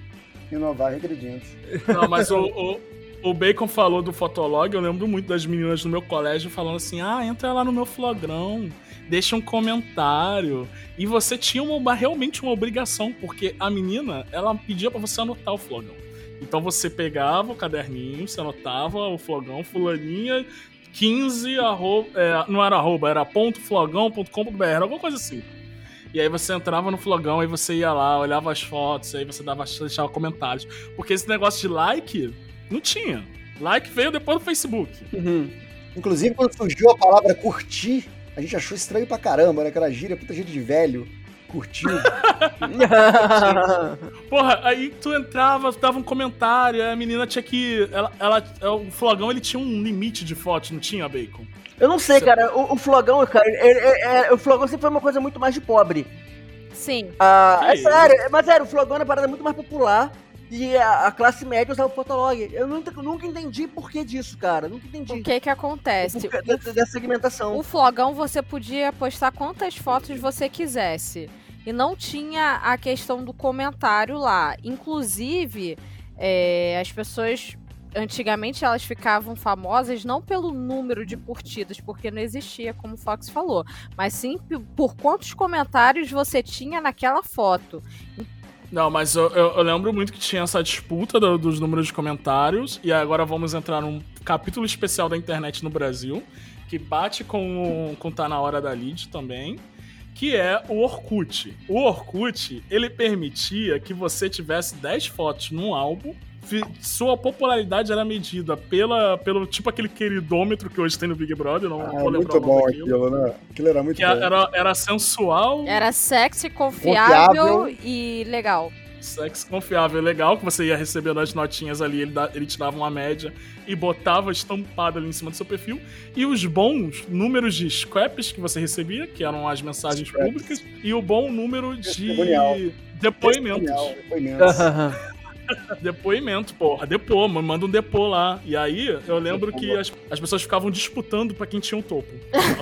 Inovar regredindo. Não, mas o, o, o Bacon falou do Fotolog, eu lembro muito das meninas do meu colégio falando assim: ah, entra lá no meu flogrão, deixa um comentário. E você tinha uma, realmente uma obrigação, porque a menina, ela pedia pra você anotar o flogão. Então você pegava o caderninho, você anotava o flogão, fulaninha 15, arroba, é, não era arroba, era ponto flogão.com.br, alguma coisa assim. E aí você entrava no flogão, aí você ia lá, olhava as fotos, aí você dava, deixava comentários. Porque esse negócio de like não tinha. Like veio depois do Facebook. Inclusive, quando surgiu a palavra curtir, a gente achou estranho pra caramba, né? Aquela gíria, puta gente de velho. Curtiu. Porra, aí tu entrava, dava um comentário, aí a menina tinha que. Ela, ela, o flogão ele tinha um limite de fotos, não tinha, Bacon? Eu não sei, cara. O, o flogão, cara, é- é- é- o flogão sempre foi uma coisa muito mais de pobre. Sim. Ah, é sério, mas sério, o flogão é uma parada muito mais popular. E a, a classe média usava o fotolog. Eu nunca, nunca entendi por que disso, cara. Nunca entendi. O que que acontece? Por que dessa, dessa segmentação. O flogão você podia postar quantas fotos você quisesse. E não tinha a questão do comentário lá. Inclusive, é, as pessoas antigamente elas ficavam famosas não pelo número de curtidas, porque não existia, como o Fox falou, mas sim por quantos comentários você tinha naquela foto. Não, mas eu, eu, eu lembro muito que tinha essa disputa do, dos números de comentários, e agora vamos entrar num capítulo especial da internet no Brasil, que bate com, com Tá Na Hora da Lead também que é o Orkut. O Orkut, ele permitia que você tivesse 10 fotos num álbum sua popularidade era medida pela, pelo tipo aquele queridômetro que hoje tem no Big Brother, não ah, vou lembrar muito bom aquilo, né? Aquilo era muito que bom. Era, era sensual. Era sexy, confiável, confiável. e legal. Sexy, confiável e legal, que você ia recebendo as notinhas ali, ele, dá, ele te dava uma média e botava estampado ali em cima do seu perfil. E os bons números de scraps que você recebia, que eram as mensagens scraps. públicas, e o bom número de depoimentos. depoimentos. Depoimento, porra. Depô, manda um depô lá. E aí, eu lembro que as, as pessoas ficavam disputando pra quem tinha o um topo.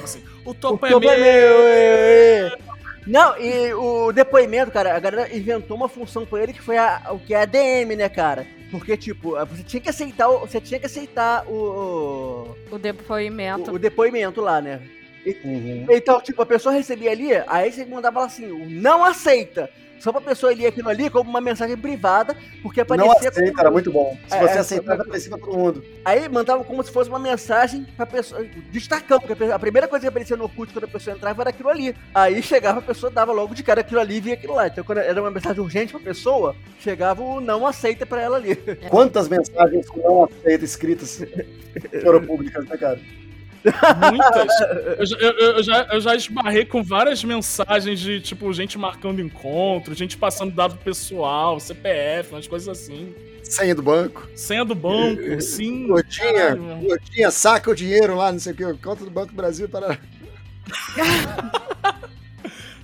Assim, o topo, o é, topo meu. é meu! Não, e o depoimento, cara, a galera inventou uma função com ele que foi a, o que é a DM, né, cara? Porque, tipo, você tinha que aceitar, você tinha que aceitar o. O depoimento. O, o depoimento lá, né? E, uhum. Então, tipo, a pessoa recebia ali, aí você mandava lá assim, não aceita só pra pessoa ler aquilo ali como uma mensagem privada, porque aparecia. Não aceita, era muito bom. Se é, você é, aceitava, aparecia pra todo mundo. Aí mandava como se fosse uma mensagem pra pessoa, destacando, porque a primeira coisa que aparecia no Orkut quando a pessoa entrava era aquilo ali. Aí chegava a pessoa, dava logo de cara aquilo ali e via aquilo lá. Então, quando era uma mensagem urgente pra pessoa, chegava o não aceita pra ela ali. Quantas mensagens não aceita escritas foram públicas, né, cara? Muitas. Eu, eu, eu, já, eu já esbarrei com várias mensagens de, tipo, gente marcando encontro, gente passando dado pessoal, CPF, umas coisas assim. Senha do banco. Senha do banco, sim. Gotinha, gotinha, saca o dinheiro lá, não sei o que, conta do Banco do Brasil para...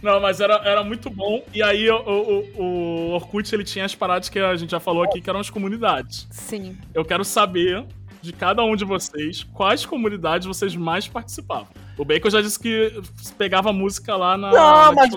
Não, mas era, era muito bom. E aí o, o, o Orkut ele tinha as paradas que a gente já falou aqui, que eram as comunidades. Sim. Eu quero saber de cada um de vocês quais comunidades vocês mais participavam. O Bacon já disse que pegava música lá na. Não, na mas,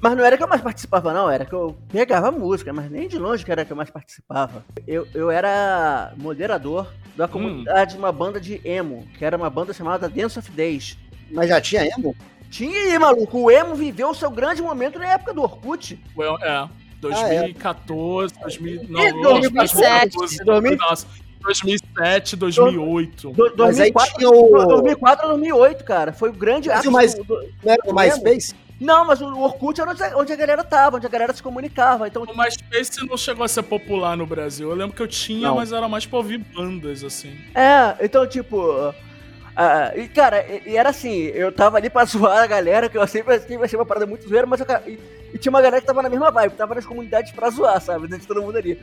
mas não era que eu mais participava, não. Era que eu pegava música, mas nem de longe que era que eu mais participava. Eu, eu era moderador da comunidade de uma banda de emo, que era uma banda chamada Dance of Days. Mas já tinha emo? Tinha aí, maluco. O emo viveu o seu grande momento na época do Orkut. Well, é. 2014, ah, é. 2000, não, 2007. 2007. 2007, 2008. Do, 2004, tinha o... 2004 2008, cara. Foi o grande ato. Mais, do, não era o MySpace? Não, mas o Orkut era onde a galera tava, onde a galera se comunicava. Então... O MySpace não chegou a ser popular no Brasil. Eu lembro que eu tinha, não. mas era mais pra ouvir bandas, assim. É, então, tipo... Uh, e, cara, e, e, era assim, eu tava ali pra zoar a galera, que eu sempre, achei uma parada muito zoeira, mas eu, e, e, tinha uma galera que tava na mesma vibe, tava nas comunidades pra zoar, sabe? Dentro de todo mundo ali.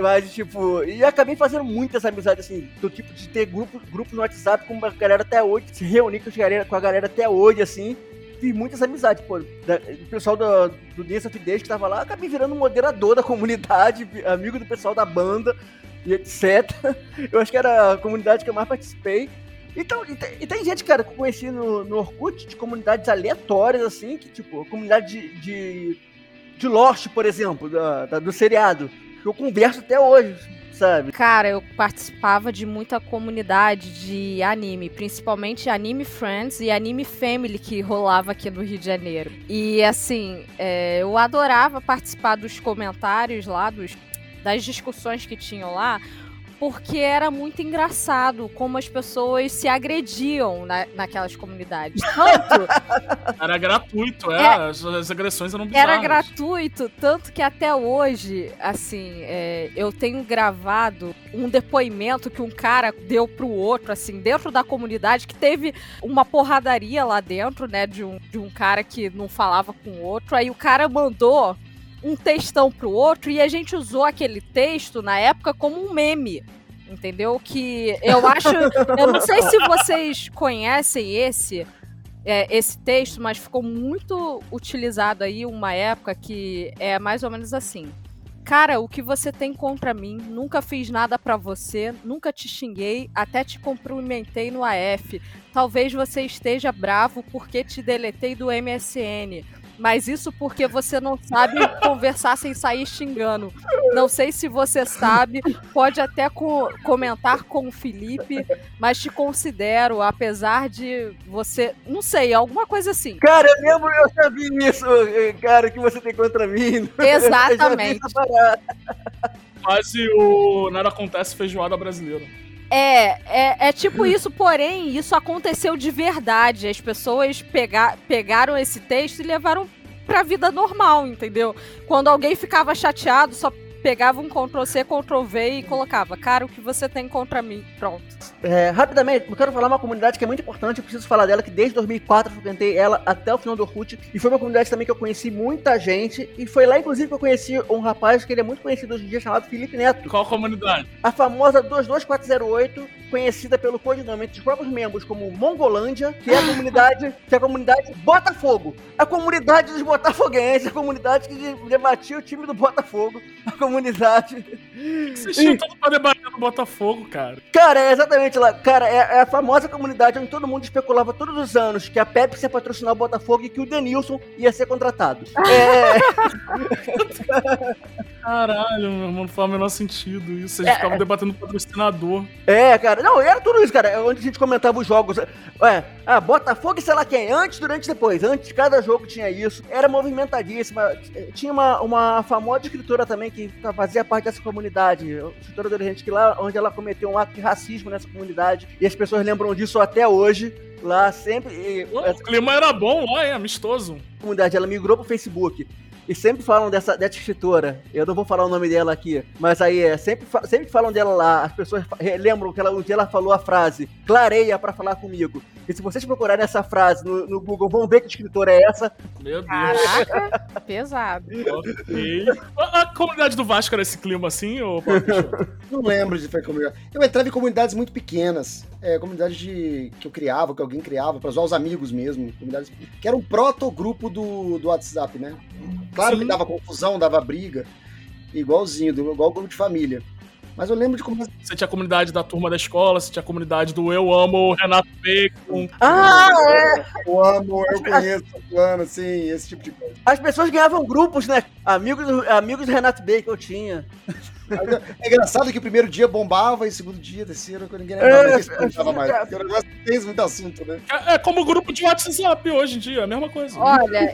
Mas, tipo, e acabei fazendo muitas amizades, assim, do tipo de ter grupo, grupo no WhatsApp com a galera até hoje, se reunir com galera, com a galera até hoje, assim. Fiz muitas amizades, pô. Da, o pessoal do, do Dance of Days que tava lá, acabei virando moderador da comunidade, amigo do pessoal da banda e etc. Eu acho que era a comunidade que eu mais participei. Então, e tem, e tem gente, cara, que eu conheci no, no Orkut, de comunidades aleatórias, assim, que, tipo, comunidade de, de, de Lost, por exemplo, da, da, do seriado eu converso até hoje, sabe? Cara, eu participava de muita comunidade de anime, principalmente Anime Friends e Anime Family que rolava aqui no Rio de Janeiro. E assim, é, eu adorava participar dos comentários lá, dos, das discussões que tinham lá, porque era muito engraçado como as pessoas se agrediam na, naquelas comunidades. Tanto. Era gratuito, é, é, as, as, agressões eram bizarras. Era gratuito, tanto que até hoje, assim, é, eu tenho gravado um depoimento que um cara deu pro outro, assim, dentro da comunidade, que teve uma porradaria lá dentro, né, de um, de um cara que não falava com o outro. Aí o cara mandou um textão pro outro e a gente usou aquele texto na época como um meme. Entendeu? Que eu acho. eu não sei se vocês conhecem esse. É, esse texto, mas ficou muito utilizado aí uma época que é mais ou menos assim. Cara, o que você tem contra mim? Nunca fiz nada para você, nunca te xinguei, até te cumprimentei no AF. Talvez você esteja bravo porque te deletei do MSN. Mas isso porque você não sabe conversar sem sair xingando. Não sei se você sabe, pode até co comentar com o Felipe, mas te considero, apesar de você. Não sei, alguma coisa assim. Cara, eu lembro, eu vi isso, cara, que você tem contra mim. Exatamente. Quase o Nada Acontece Feijoada Brasileira. É, é, é tipo isso, porém, isso aconteceu de verdade. As pessoas pega, pegaram esse texto e levaram pra vida normal, entendeu? Quando alguém ficava chateado, só pegava um Ctrl-C, Ctrl-V e colocava, cara, o que você tem contra mim? Pronto. É, rapidamente, eu quero falar uma comunidade que é muito importante, eu preciso falar dela, que desde 2004 eu frequentei ela até o final do Orkut, e foi uma comunidade também que eu conheci muita gente, e foi lá, inclusive, que eu conheci um rapaz que ele é muito conhecido hoje em dia, chamado Felipe Neto. Qual comunidade? A famosa 22408, conhecida pelo codinome entre os próprios membros como Mongolândia, que é a comunidade, que é a comunidade Botafogo. A comunidade dos botafoguenses, a comunidade que debatia o time do Botafogo, a comunidade. Vocês tinham tudo pra debater no Botafogo, cara. Cara, é exatamente lá. Cara, é, é, a famosa comunidade onde todo mundo especulava todos os anos que a Pepsi ia patrocinar o Botafogo e que o Denilson ia ser contratado. é. Caralho, meu irmão, não faz o menor sentido isso. Vocês é, ficavam debatendo patrocinador. É, cara. Não, era tudo isso, cara. É onde a gente comentava os jogos. É, ah, Botafogo e sei lá quem. Antes, durante e depois. Antes, de cada jogo tinha isso. Era movimentadíssima. Tinha uma, uma famosa escritora também que fazia parte dessa comunidade. Escritora adolescente que lá, onde ela cometeu um ato de racismo nessa comunidade. E as pessoas lembram disso até hoje. Lá sempre. E, o clima era bom lá, é amistoso. A comunidade, ela migrou pro Facebook e sempre falam dessa, dessa escritora. Eu não vou falar o nome dela aqui, mas aí é, sempre, sempre falam dela lá. As pessoas lembram que ela, um dia ela falou a frase: clareia para falar comigo. E se vocês procurarem essa frase no, no, Google, vão ver que escritora é essa. Meu Deus. Caraca, pesado. Ok. A, a, comunidade do Vasco era esse clima assim, ou Não lembro de foi comunidade. Eu entrava em comunidades muito pequenas. É, comunidades de, que eu criava, que alguém criava, para usar os amigos mesmo. Comunidades que era um proto-grupo do, do WhatsApp, né? Claro Sim. que dava confusão, dava briga. Igualzinho, igual o grupo de família. Mas eu lembro de como. Você tinha a comunidade da turma da escola, você tinha a comunidade do Eu Amo o Renato Bacon. Ah, é! Eu amo, eu conheço o plano, sim, esse tipo de coisa. As pessoas ganhavam grupos, né? Amigos, amigos do Renato Bacon eu tinha. É engraçado que o primeiro dia bombava e o segundo dia, terceiro, ninguém lembrava, é, ninguém mais. Porque o negócio tem muito assunto, né? É, é como o grupo de WhatsApp hoje em dia, a mesma coisa. Olha,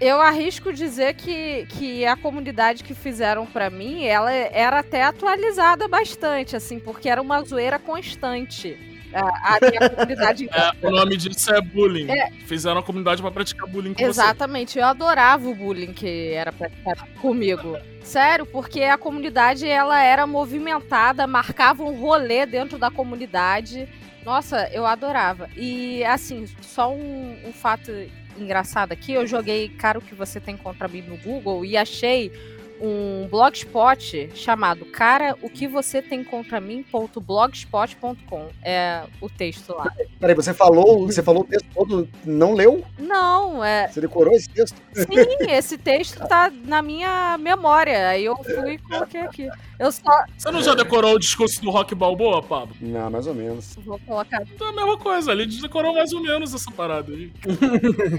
eu arrisco dizer que, que a comunidade que fizeram para mim, ela era até atualizada bastante, assim, porque era uma zoeira constante. A, a minha comunidade. É, o nome disso é bullying. É. Fizeram a comunidade para praticar bullying com Exatamente, você. eu adorava o bullying que era praticado comigo. Sério, porque a comunidade ela era movimentada, marcava um rolê dentro da comunidade. Nossa, eu adorava. E assim, só um, um fato engraçada aqui, eu joguei Cara o que você tem contra mim no Google e achei um blogspot chamado Cara, o que você tem contra mim.blogspot.com. É o texto lá. Peraí, você falou, você falou o texto todo, não leu? Não, é. Você decorou esse texto? Sim, esse texto tá na minha memória. Aí eu fui e coloquei aqui. Eu só. Você não já decorou o discurso do Rock Balboa, Pablo? Não, mais ou menos. Vou colocar. Então é a mesma coisa, ele decorou mais ou menos essa parada aí.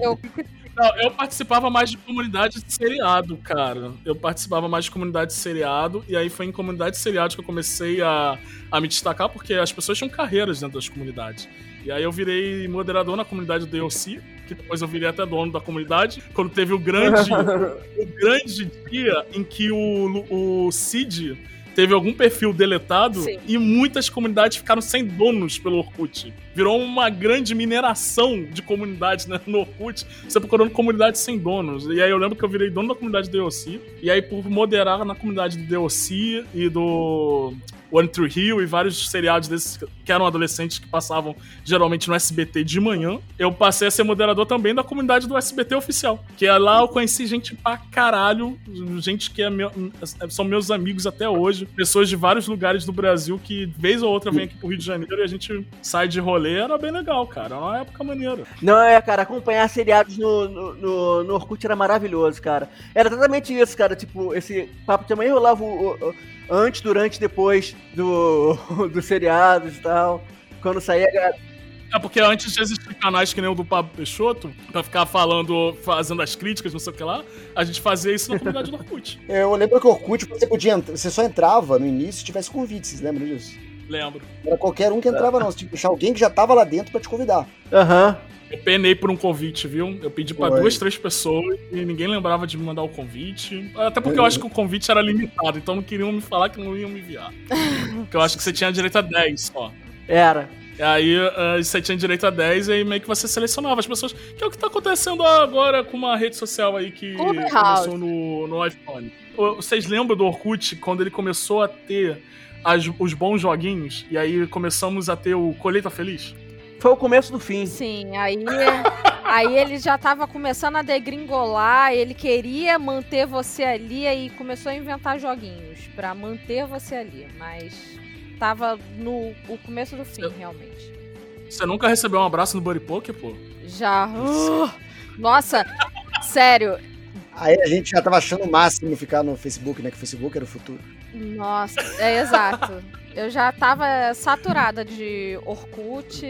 eu não, eu participava mais de comunidade de seriado, cara. Eu participava mais de comunidade de seriado, e aí foi em comunidade de seriado que eu comecei a, a me destacar, porque as pessoas tinham carreiras dentro das comunidades. E aí eu virei moderador na comunidade do DLC, que depois eu virei até dono da comunidade, quando teve o grande, o grande dia em que o, o Cid teve algum perfil deletado Sim. e muitas comunidades ficaram sem donos pelo Orkut. Virou uma grande mineração de comunidades né, no Orkut, você procurando comunidades sem donos. E aí eu lembro que eu virei dono da comunidade do DOC, e aí por moderar na comunidade do DOC e do One Tree Hill e vários seriados desses que eram adolescentes que passavam geralmente no SBT de manhã. Eu passei a ser moderador também da comunidade do SBT oficial. Que é lá eu conheci gente pra caralho, gente que é meu, são meus amigos até hoje, pessoas de vários lugares do Brasil que vez ou outra vem aqui pro Rio de Janeiro e a gente sai de rolê. Era bem legal, cara. Era uma época maneira. Não, é, cara, acompanhar seriados no, no, no, no Orkut era maravilhoso, cara. Era exatamente isso, cara. Tipo, esse papo também rolava o, o antes, durante e depois do, dos seriados e tal. Quando saía. É porque antes de existir canais que nem o do Pablo Peixoto, pra ficar falando, fazendo as críticas, não sei o que lá, a gente fazia isso na comunidade do Orkut. Eu lembro que o Orkut, você podia entrar, você só entrava no início se tivesse convite, vocês lembram disso? Lembro. Era qualquer um que entrava, não. Você tinha que deixar alguém que já tava lá dentro pra te convidar. Aham. Eu penei por um convite, viu? Eu pedi pra Foi. duas, três pessoas e ninguém lembrava de me mandar o convite. Até porque eu acho que o convite era limitado, então não queriam me falar que não iam me enviar. Porque eu acho que você tinha direito a 10 só. Era. E aí ah, você tinha direito a 10 e aí meio que você selecionava as pessoas. Que é o que tá acontecendo agora com uma rede social aí que Clubhouse. começou no, no iPhone. Vocês lembram do Orkut quando ele começou a ter as- os bons joguinhos? E aí começamos a ter o Colheita Feliz? Foi o começo do fim. Sim, aí, aí ele já tava começando a degringolar, ele queria manter você ali e começou a inventar joguinhos pra manter você ali, mas tava no o começo do fim, realmente. Você nunca recebeu um abraço no Buddy Poker, pô? Já. uh, nossa, sério. Aí a gente já tava achando o máximo ficar no Facebook, né? Que o Facebook era o futuro. Nossa, é exato. Eu já tava saturada de Orkut,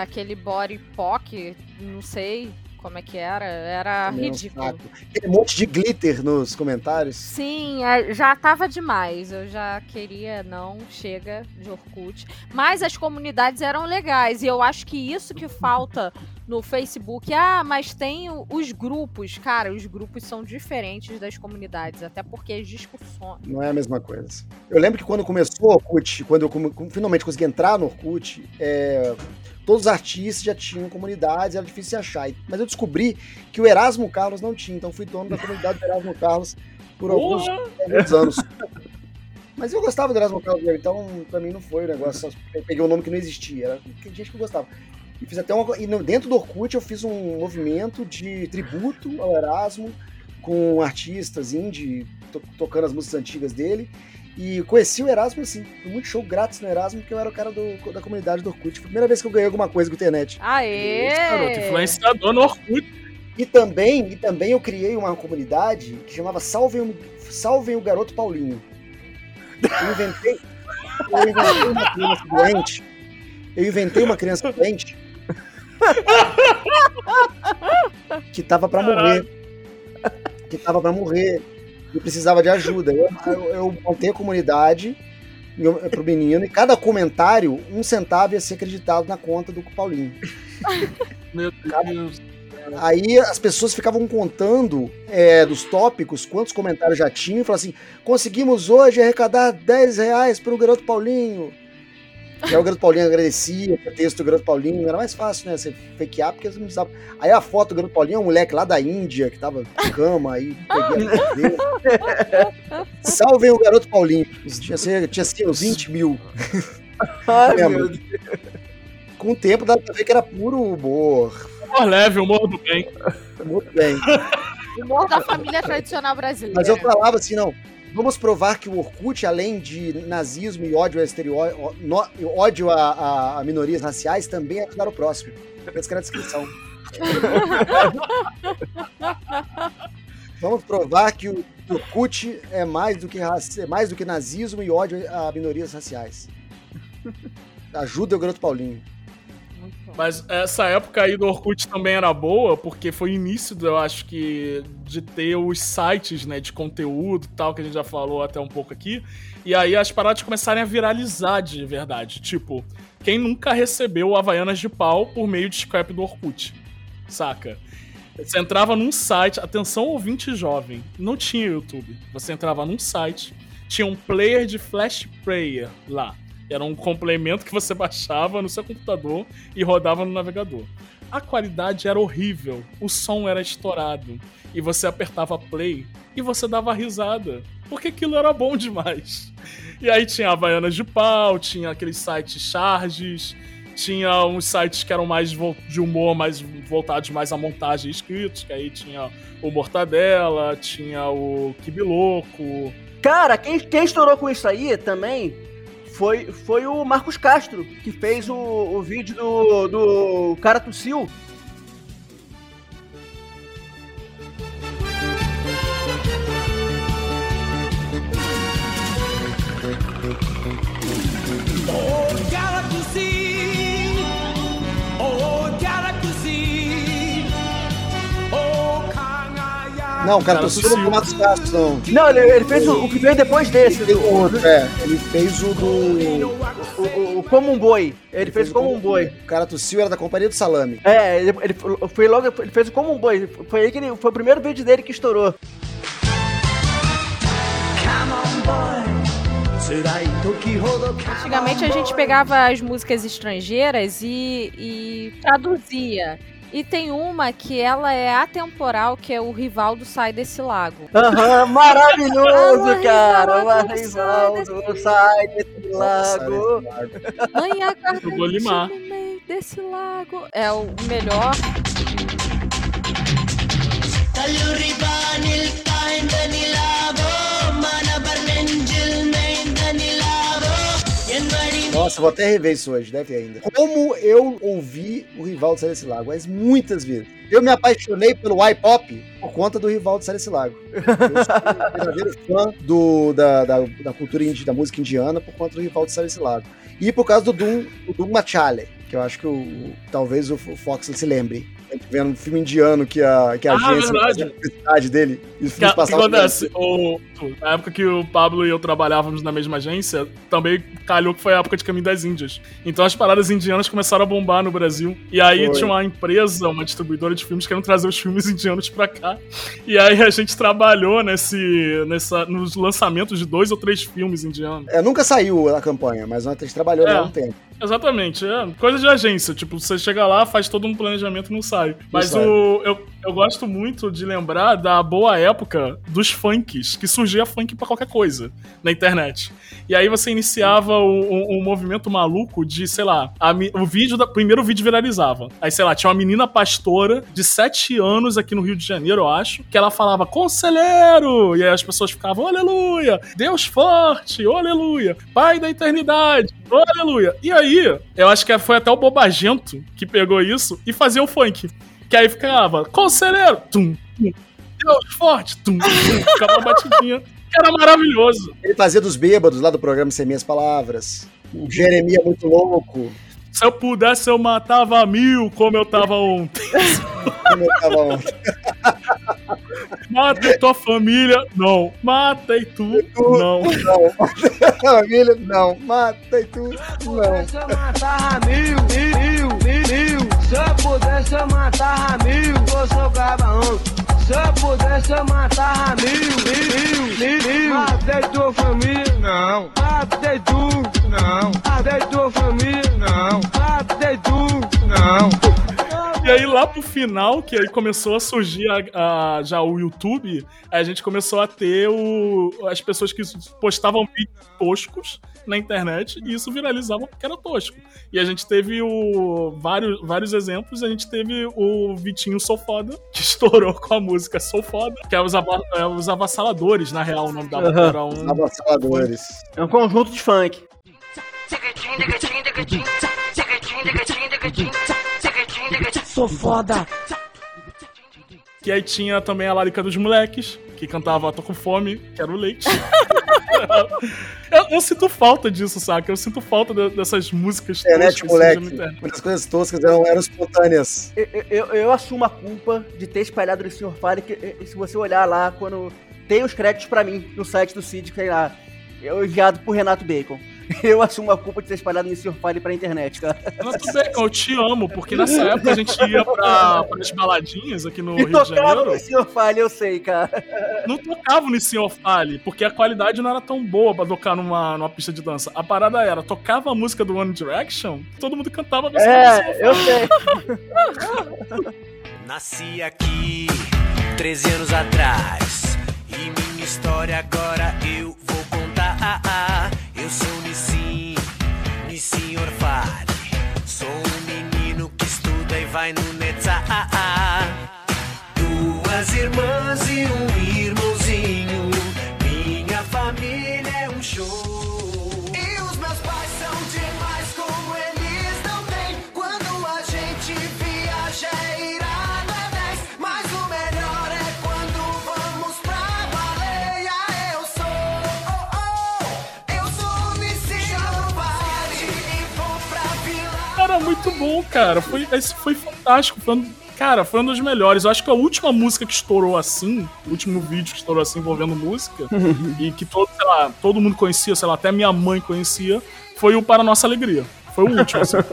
aquele body pock, não sei como é que era, era um ridículo. saco. Aquele monte de glitter nos comentários. Sim, é, já tava demais. Eu já queria, não, chega de Orkut. Mas as comunidades eram legais. E eu acho que isso que falta no Facebook. Ah, mas tem os grupos. Cara, os grupos são diferentes das comunidades. Até porque as discussões. Não é a mesma coisa. Eu lembro que quando começou o Orkut, quando eu come- finalmente consegui entrar no Orkut, é, todos os artistas já tinham comunidades, era difícil achar. Mas eu descobri que o Erasmo Carlos não tinha, então fui dono da comunidade do Erasmo Carlos por alguns, alguns anos. Mas eu gostava do Erasmo Carlos, então pra mim não foi o negócio. Só peguei um nome que não existia, era tinha gente que eu gostava. E fiz até uma, e dentro do Orkut eu fiz um movimento de tributo ao Erasmo com artistas indie to- tocando as músicas antigas dele. E conheci o Erasmo assim, fui muito show grátis no Erasmo, porque eu era o cara do- da comunidade do Orkut. Foi a primeira vez que eu ganhei alguma coisa com a internet. Aê! Garoto, influenciador no Orkut. E também, e também eu criei uma comunidade que chamava Salvem o, Salvem o Garoto Paulinho. Eu inventei, eu inventei uma criança doente. Eu inventei uma criança doente que tava pra morrer. Que tava pra morrer. E precisava de ajuda. Eu, eu, eu montei a comunidade pro menino e cada comentário, um centavo ia ser acreditado na conta do Paulinho. Meu Deus. Aí as pessoas ficavam contando é, dos tópicos, quantos comentários já tinham, e falavam assim: conseguimos hoje arrecadar 10 reais para o garoto Paulinho. E aí o garoto Paulinho agradecia o texto do garoto Paulinho, era mais fácil, né? Você fakear, porque você não precisava. Aí a foto do garoto Paulinho é um moleque lá da Índia, que tava de cama, aí peguei a dele. Salvem o garoto Paulinho. Tinha, tinha sido uns 20 mil. Ai, meu Deus. Com o tempo dá pra ver que era puro humor. Humor leve, humor do bem. Muito bem. Humor da família tradicional brasileira. Mas eu falava assim, não. Vamos provar que o Orkut, além de nazismo e ódio a ódio a, a- a minorias raciais, também é ajudar o próximo. Essa que era a descrição. Vamos provar que o Orkut é mais do que, é mais do que nazismo e ódio a minorias raciais. Ajuda o garoto Paulinho. Mas essa época aí do Orkut também era boa, porque foi o início, eu acho que, de ter os sites, né, de conteúdo e tal, que a gente já falou até um pouco aqui. E aí as paradas começarem a viralizar de verdade. Tipo, quem nunca recebeu Havaianas de pau por meio de scrap do Orkut? Saca? Você entrava num site, atenção ouvinte jovem, não tinha YouTube. Você entrava num site, tinha um player de Flash Player lá. Era um complemento que você baixava no seu computador e rodava no navegador. A qualidade era horrível, o som era estourado. E você apertava play e você dava risada. Porque aquilo era bom demais. E aí tinha Havaianas de pau, tinha aqueles sites charges, tinha uns sites que eram mais de humor, mais voltados mais à montagem e escritos, que aí tinha o Mortadela, tinha o Kibiloco. Cara, quem, quem estourou com isso aí também foi, foi o Marcos Castro, que fez o, o vídeo do, do cara tossiu. Não, o cara tossiu. no Matos Castro, não. Não, ele, ele fez o, o que veio depois desse, Tem do, outro, é. Ele fez o do. o, o, o Como um Boi. Ele fez o Como um Boi. O cara tossiu, era da Companhia do Salame. É, ele, ele foi logo, ele fez o Como um Boi. Foi aí que ele, foi o primeiro vídeo dele que estourou. Antigamente a gente pegava as músicas estrangeiras e, e traduzia. E tem uma que ela é atemporal, que é o Rivaldo Sai Desse Lago. Aham, maravilhoso, Alô, cara. Rivaldo, Rivaldo, sai desse lago. Mãe, agarra Eu vou limar. no meio desse lago. É o melhor. Nossa, vou até rever isso hoje, deve ter ainda. Como eu ouvi o Rivaldo Sai desse Lago, mas muitas vezes. Eu me apaixonei pelo Y-Pop por conta do Rivaldo Sai desse Lago. Eu sou um verdadeiro fã do, da, da, da cultura indi, da música indiana por conta do Rivaldo Sai desse Lago. E por causa do Doom, o Doom Machale, que eu acho que o, talvez o Fox se lembre. Vendo um filme indiano que a, que a Ah, agência verdade. dele. E Que, que acontece? O, na época que o Pablo e eu trabalhávamos na mesma agência, também calhou que foi a época de Caminho das Índias. Então as paradas indianas começaram a bombar no Brasil. E aí Foi. tinha uma empresa, uma distribuidora de filmes, querendo trazer os filmes indianos pra cá. E aí a gente trabalhou nesse, nessa, nos lançamentos de dois ou três filmes indianos. É, nunca saiu a campanha, mas a gente trabalhou É. lá um tempo. Exatamente, é coisa de agência. Tipo, você chega lá, faz todo um planejamento e não sai. Mas sai. o, eu, eu gosto muito de lembrar da boa época dos funks, que surgia funk pra qualquer coisa na internet. E aí você iniciava o- o movimento maluco de, sei lá, a o vídeo da, primeiro vídeo viralizava. Aí, sei lá, tinha uma menina pastora de 7 anos aqui no Rio de Janeiro, eu acho, que ela falava conselheiro! E aí as pessoas ficavam, aleluia! Deus forte, aleluia! Pai da eternidade, aleluia! E aí, eu acho que foi até o Bobagento que pegou isso e fazia o funk. Que aí ficava, conselheiro! Tum, tum, Deus forte! Tum, tum, ficava uma batidinha. Era maravilhoso. Ele fazia dos bêbados lá do programa Sem Minhas Palavras. O Jeremias muito louco. Se eu pudesse, eu matava mil como eu tava ontem. Como eu tava ontem. Matei tua família, não. Matei tu, não. Não. Família, não. Matei tudo, não. Se eu matava mil, mil, mil, mil. Se eu pudesse, eu matava mil. Vou jogar um. Se eu pudesse, eu matava mil, mil, mil, mil. Matei tua família, não. Matei tu, não. Matei tua família, não. Matei tu, não. E aí lá pro final, que aí começou a surgir a- a- já o YouTube, a gente começou a ter o, as pessoas que postavam vídeos toscos na internet e isso viralizava porque era tosco. E a gente teve o, vários, vários exemplos, a gente teve o Vitinho Sou Foda, que estourou com a música Sou Foda, que é os, ava- é os avassaladores, na real, o nome da Aham. era um... Avassaladores. É um conjunto de funk. Sou foda. Que aí tinha também a Larica dos Moleques, que cantava Tô com fome, quero leite. eu, eu sinto falta disso, saca? Eu sinto falta de- dessas músicas Internet, toscas surgindo na moleque. internet. Muitas coisas toscas eram, eram espontâneas. Eu, eu, eu assumo a culpa de ter espalhado no Sr. Fire, que eh, se você olhar lá, quando tem os créditos pra mim no site do Cid, que tem lá, eu enviado por Renato Bacon. Eu assumo a culpa de ter espalhado Sr. Fire pra internet, cara. Renato Bacon, eu te amo, porque nessa época a gente ia pra, pras baladinhas aqui no E Rio de tocava Janeiro. no Sr. Fire, eu sei, cara. Não tocava no Senhor Fale, porque a qualidade não era tão boa pra tocar numa, numa pista de dança. A parada era, tocava a música do One Direction, todo mundo cantava a versão do Senhor É, eu sei. Nasci aqui 13 anos atrás e minha história agora eu vou contar. Eu sou vai no Netza. Duas irmãs e um irmãozinho. Minha família é um show. Bom, cara. Foi, isso foi fantástico. Foi um Cara, foi um dos melhores. Eu acho que a última música que estourou assim, o último vídeo que estourou assim envolvendo música, e que todo, lá, todo mundo conhecia, sei lá, até minha mãe conhecia, foi o Para Nossa Alegria. Foi o último, assim.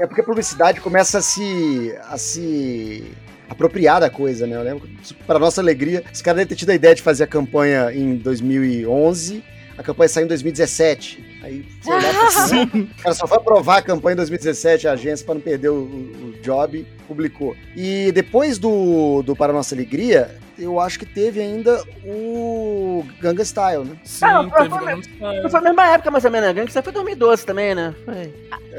É porque a publicidade começa a se. a se apropriar da coisa, né? Eu lembro, para nossa alegria, os caras devem ter tido a ideia de fazer a campanha em 2011, a campanha saiu em 2017. Aí, sei lá, assim, o cara só foi aprovar a campanha em 2017, a agência, para não perder o, o- o job, publicou. E depois do, do Para Nossa Alegria, eu acho que teve ainda o Ganga Style, né? Sim, Ah, teve, foi- Gangnam Style. Foi a mesma época, mais ou menos, né? Gangsta foi 2012 também, né? Foi.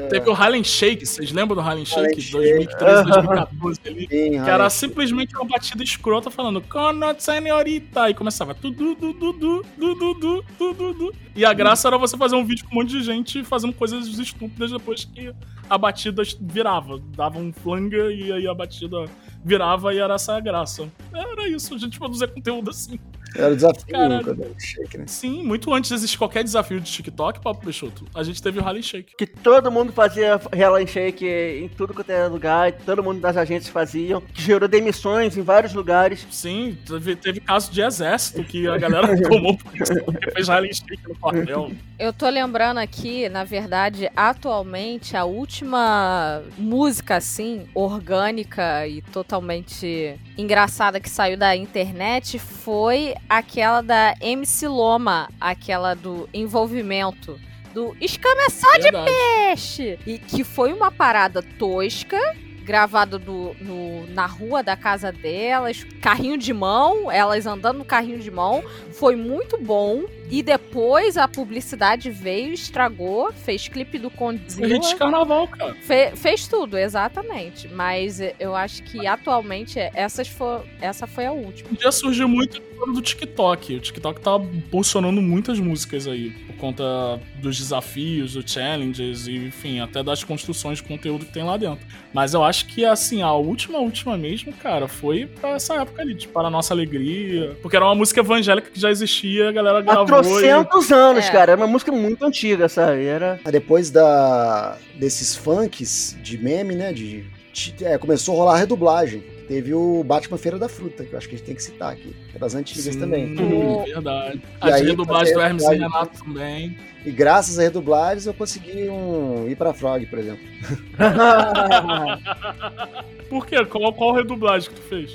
Teve o Harlem Shake, vocês lembram do Harlem Shake? Shake. 2013, 2014 ali. Sim, Que era simplesmente uma batida escrota falando Cono senhorita e começava tudo du du du du du du du du du E a graça era você fazer um vídeo com um monte de gente fazendo coisas estúpidas depois que a batida virava. Dava um flanga e aí a batida virava e era essa a graça. Era isso, a gente produzia conteúdo assim. Era o desafio Caralho. do Harlem Shake, né? Sim, muito antes de existir qualquer desafio de TikTok, Papo Peixoto, a gente teve o Harlem Shake. Que todo mundo fazia Hell Shake em tudo quanto era lugar, todo mundo das agências faziam, que gerou demissões em vários lugares. Sim, teve, teve caso de exército que a galera tomou porque fez Harlem Shake no quartel. Eu tô lembrando aqui, na verdade, atualmente, a última música, assim, orgânica e totalmente engraçada que saiu da internet foi aquela da MC Loma, aquela do envolvimento. Do Escama só de peixe! E que foi uma parada tosca, gravada do- no- na rua da casa delas, carrinho de mão, elas andando no carrinho de mão. Foi muito bom. E depois a publicidade veio, estragou, fez clipe do de Condzilla. carnaval, cara. Fe- fez tudo, exatamente. Mas eu acho que atualmente essas for, essa foi a última. Dia surgiu muito do TikTok. O TikTok tá impulsionando muitas músicas aí, por conta dos desafios, dos challenges, e, enfim, até das construções de conteúdo que tem lá dentro. Mas eu acho que, assim, a última, última mesmo, cara, foi pra essa época ali, tipo, para a nossa alegria. Porque era uma música evangélica que já existia, a galera Há gravou. E... trocentos anos, É. cara. Era uma música muito antiga, sabe? Era. Aí Depois da, desses funks de meme, né? De, de- é, começou a rolar a redublagem. Teve o Batman Feira da Fruta, que eu acho que a gente tem que citar aqui. É das antigas Sim, também. verdade. E As aí, redublagens do Hermes e Renato também. E graças a redublagens eu consegui um, ir pra Frog, por exemplo. Por quê? Qual, qual redublagem que tu fez?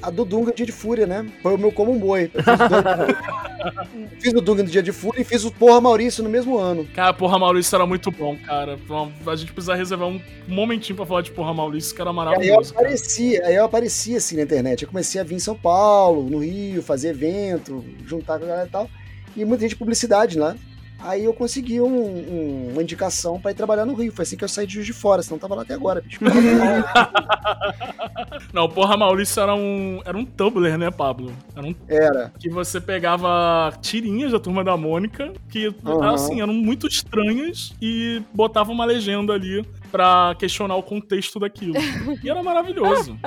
A do Dunga Dia de Fúria, né? Foi o meu como um boi. Eu fiz, o Dunga- fiz o Dunga no Dia de Fúria e fiz o Porra Maurício no mesmo ano. Cara, Porra Maurício era muito bom, cara. A gente precisa reservar um momentinho pra falar de Porra Maurício, que era Aí eu maravilhoso. cara. aparecia, aí eu aparecia assim na internet. Eu comecei a vir em São Paulo, no Rio, fazer evento, juntar com a galera e tal. E muita gente de publicidade lá. Aí eu consegui um- um- uma indicação pra ir trabalhar no Rio. Foi assim que eu saí de Juiz de Fora, senão tava lá até agora, bicho. Não, Porra Maurício era um, era um Tumblr, né, Pablo? Era um Era. que você pegava tirinhas da Turma da Mônica, que, Aham. assim, eram muito estranhas e botava uma legenda ali pra questionar o contexto daquilo. E era maravilhoso.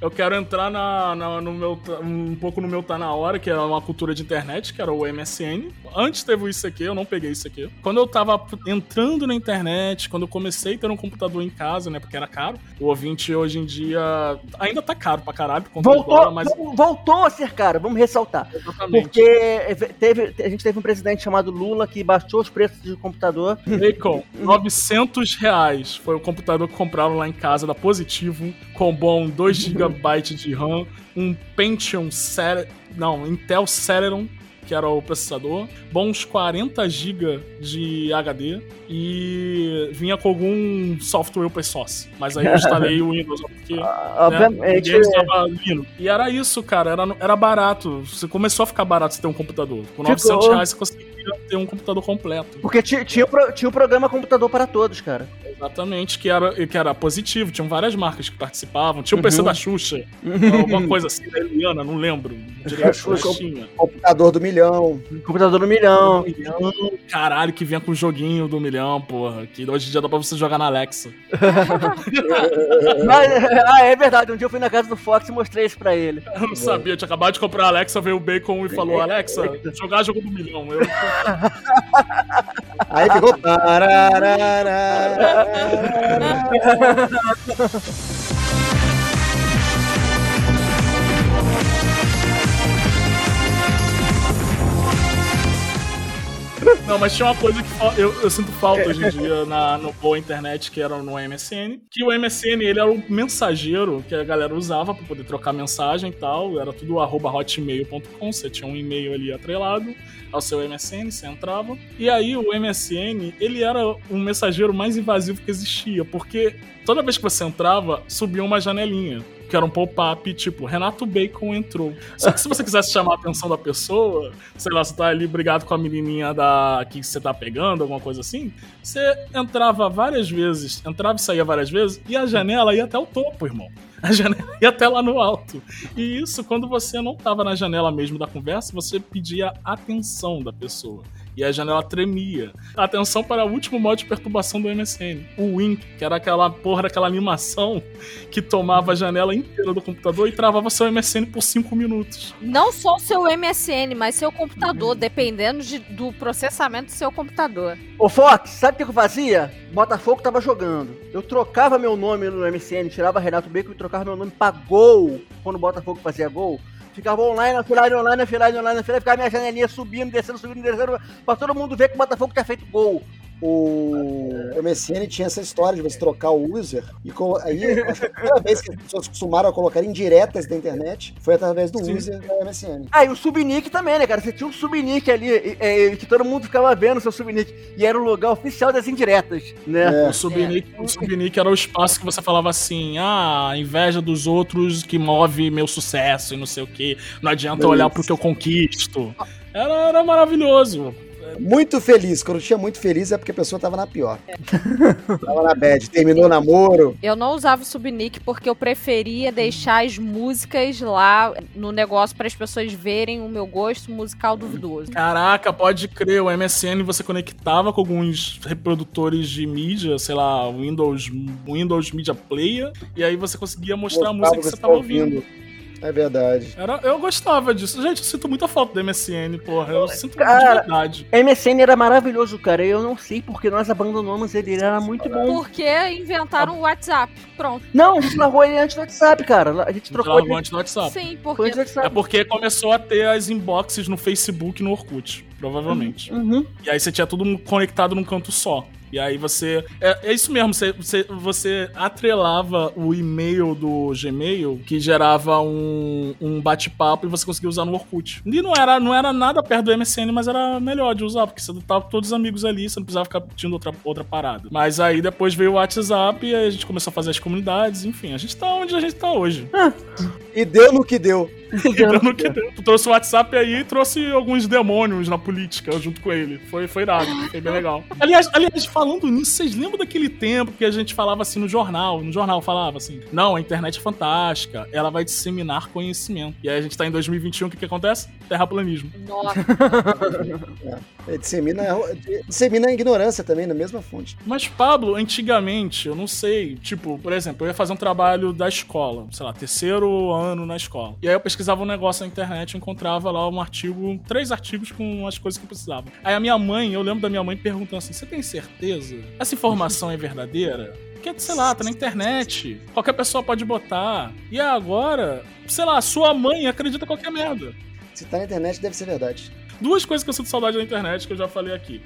Eu quero entrar na, na- no meu, um pouco no meu Tá Na Hora, que era uma cultura de internet, que era o MSN. Antes teve o ICQ, eu não peguei isso aqui. Quando eu tava entrando na internet, quando eu comecei a ter um computador em casa, né, porque era caro, o ouvinte hoje em dia ainda tá caro pra caralho, do Voltou, dólar, mas vol- voltou a ser cara, vamos ressaltar. exatamente. Porque teve, a gente teve um presidente chamado Lula que baixou os preços de computador. Bacon, 900 reais foi o computador que compraram lá em casa da Positivo, com bom 2 GB de RAM, um Pentium Cere... não, Intel Celeron, que era o processador, bons 40 GB de HD e vinha com algum software open source. Mas aí eu instalei o Windows, porque né, Obviamente. ninguém usava Linux. E era isso, cara, era, era barato. Você começou a ficar barato você ter um computador. Com 900 Ficou. reais você conseguia ter um computador completo. Porque ti- tinha, o pro- tinha o programa Computador para Todos, cara. Exatamente, que era, que era positivo, tinham várias marcas que participavam. Tinha o PC Uhum. da Xuxa, alguma coisa assim, da Eliana, não lembro. Direito, Xuxa. tinha. Computador do milhão. Computador no milhão. Milhão, caralho, que vinha com o joguinho do milhão, porra. Que hoje em dia dá pra você jogar na Alexa. Mas, ah, é verdade. Um dia eu fui na casa do Fox e mostrei isso pra ele. Eu não sabia, eu tinha acabado de comprar a Alexa, veio o Bacon e falou: Alexa, jogar jogo do milhão. Eu, Aí ficou. Não, mas tinha uma coisa que eu, eu sinto falta hoje em dia na, no boa internet, que era no MSN. Que o MSN, ele era o mensageiro que a galera usava pra poder trocar mensagem e tal. Era tudo arroba hotmail.com, você tinha um e-mail ali atrelado ao seu MSN, você entrava. E aí o MSN, ele era o mensageiro mais invasivo que existia, porque toda vez que você entrava, subia uma janelinha. Que era um pop-up, tipo, Renato Bacon entrou. Só que se você quisesse chamar a atenção da pessoa, sei lá, você tá ali brigado com a menininha da que você tá pegando, alguma coisa assim, você entrava várias vezes, entrava e saía várias vezes, e a janela ia até o topo, irmão. A janela ia até lá no alto. E isso, quando você não tava na janela mesmo da conversa, você pedia atenção da pessoa. E a janela tremia. Atenção para o último modo de perturbação do MSN. O Wink, que era aquela porra daquela animação que tomava a janela inteira do computador e travava seu MSN por 5 minutos. Não só o seu MSN, mas seu computador, dependendo de- do processamento do seu computador. Ô Fox, sabe o que eu fazia? Botafogo tava jogando. Eu trocava meu nome no MSN, tirava Renato Bacon e trocava meu nome pra Gol. Quando o Botafogo fazia gol. Ficava online, offline, online, offline, online, offline. Ficava minha janelinha subindo, descendo, subindo, descendo. Pra todo mundo ver que o Botafogo tinha feito gol. O MSN tinha essa história de você trocar o user. E aí, acho que a primeira vez que as pessoas costumaram a colocar indiretas da internet foi através do Sim. user da MSN. Ah, e o subnick também, né, cara? Você tinha um subnick ali, e- e- que todo mundo ficava vendo o seu subnick. E era o lugar oficial das indiretas, né? É. O subnick, o subnick era o espaço que você falava assim: ah, inveja dos outros que move meu sucesso e não sei o que. Não adianta Isso. olhar pro que eu conquisto. Era, era maravilhoso. Muito feliz. Quando tinha muito feliz é porque a pessoa tava na pior. tava na bad. Terminou o namoro. Eu não usava o subnick porque eu preferia deixar as músicas lá no negócio para as pessoas verem o meu gosto musical duvidoso. Caraca, pode crer, o MSN você conectava com alguns reprodutores de mídia, sei lá, Windows, Windows Media Player, e aí você conseguia mostrar a música que você tava ouvindo. É verdade. Era, eu gostava disso. Gente, eu sinto muita falta do MSN, porra. Eu sinto muito Cara, de verdade. MSN era maravilhoso, cara. Eu não sei porque nós abandonamos ele. Ele era muito bom. Porque inventaram o WhatsApp. Pronto. Não, a gente largou ele antes do WhatsApp, cara. A gente trocou Trocou ele antes do WhatsApp. Sim, porque antes do É porque começou a ter as inboxes no Facebook e no Orkut, provavelmente. Uhum. E aí você tinha tudo conectado num canto só. E aí você. É, é isso mesmo, você, você, você atrelava o e-mail do Gmail que gerava um, um bate-papo e você conseguia usar no Orkut. E não era, não era nada perto do MSN, mas era melhor de usar, porque você tava com todos os amigos ali, você não precisava ficar pedindo outra, outra parada. Mas aí depois veio o WhatsApp e aí a gente começou a fazer as comunidades, enfim, a gente tá onde a gente tá hoje. E deu no que deu. Deu no que deu. Tu trouxe o WhatsApp aí e trouxe alguns demônios na política junto com ele. Foi, foi irado, foi bem legal. Aliás, aliás, falando nisso, vocês lembram daquele tempo que a gente falava assim no jornal? No jornal falava assim: não, a internet é fantástica, ela vai disseminar conhecimento. E aí a gente tá em 2021, o que, que acontece? Terraplanismo. Nossa, É, dissemina, dissemina a ignorância também, na mesma fonte. Mas, Pablo, antigamente, eu não sei, tipo, por exemplo, eu ia fazer um trabalho da escola, sei lá, terceiro ano na escola. E aí eu pesquisava um negócio na internet e encontrava lá um artigo, três artigos com as coisas que eu precisava. Aí a minha mãe, eu lembro da minha mãe perguntando assim: você tem certeza? Essa informação é verdadeira? Porque, sei lá, tá na internet. Qualquer pessoa pode botar. E agora, sei lá, sua mãe acredita em qualquer merda. Se tá na internet, deve ser verdade. Duas coisas que eu sinto saudade da internet, que eu já falei aqui.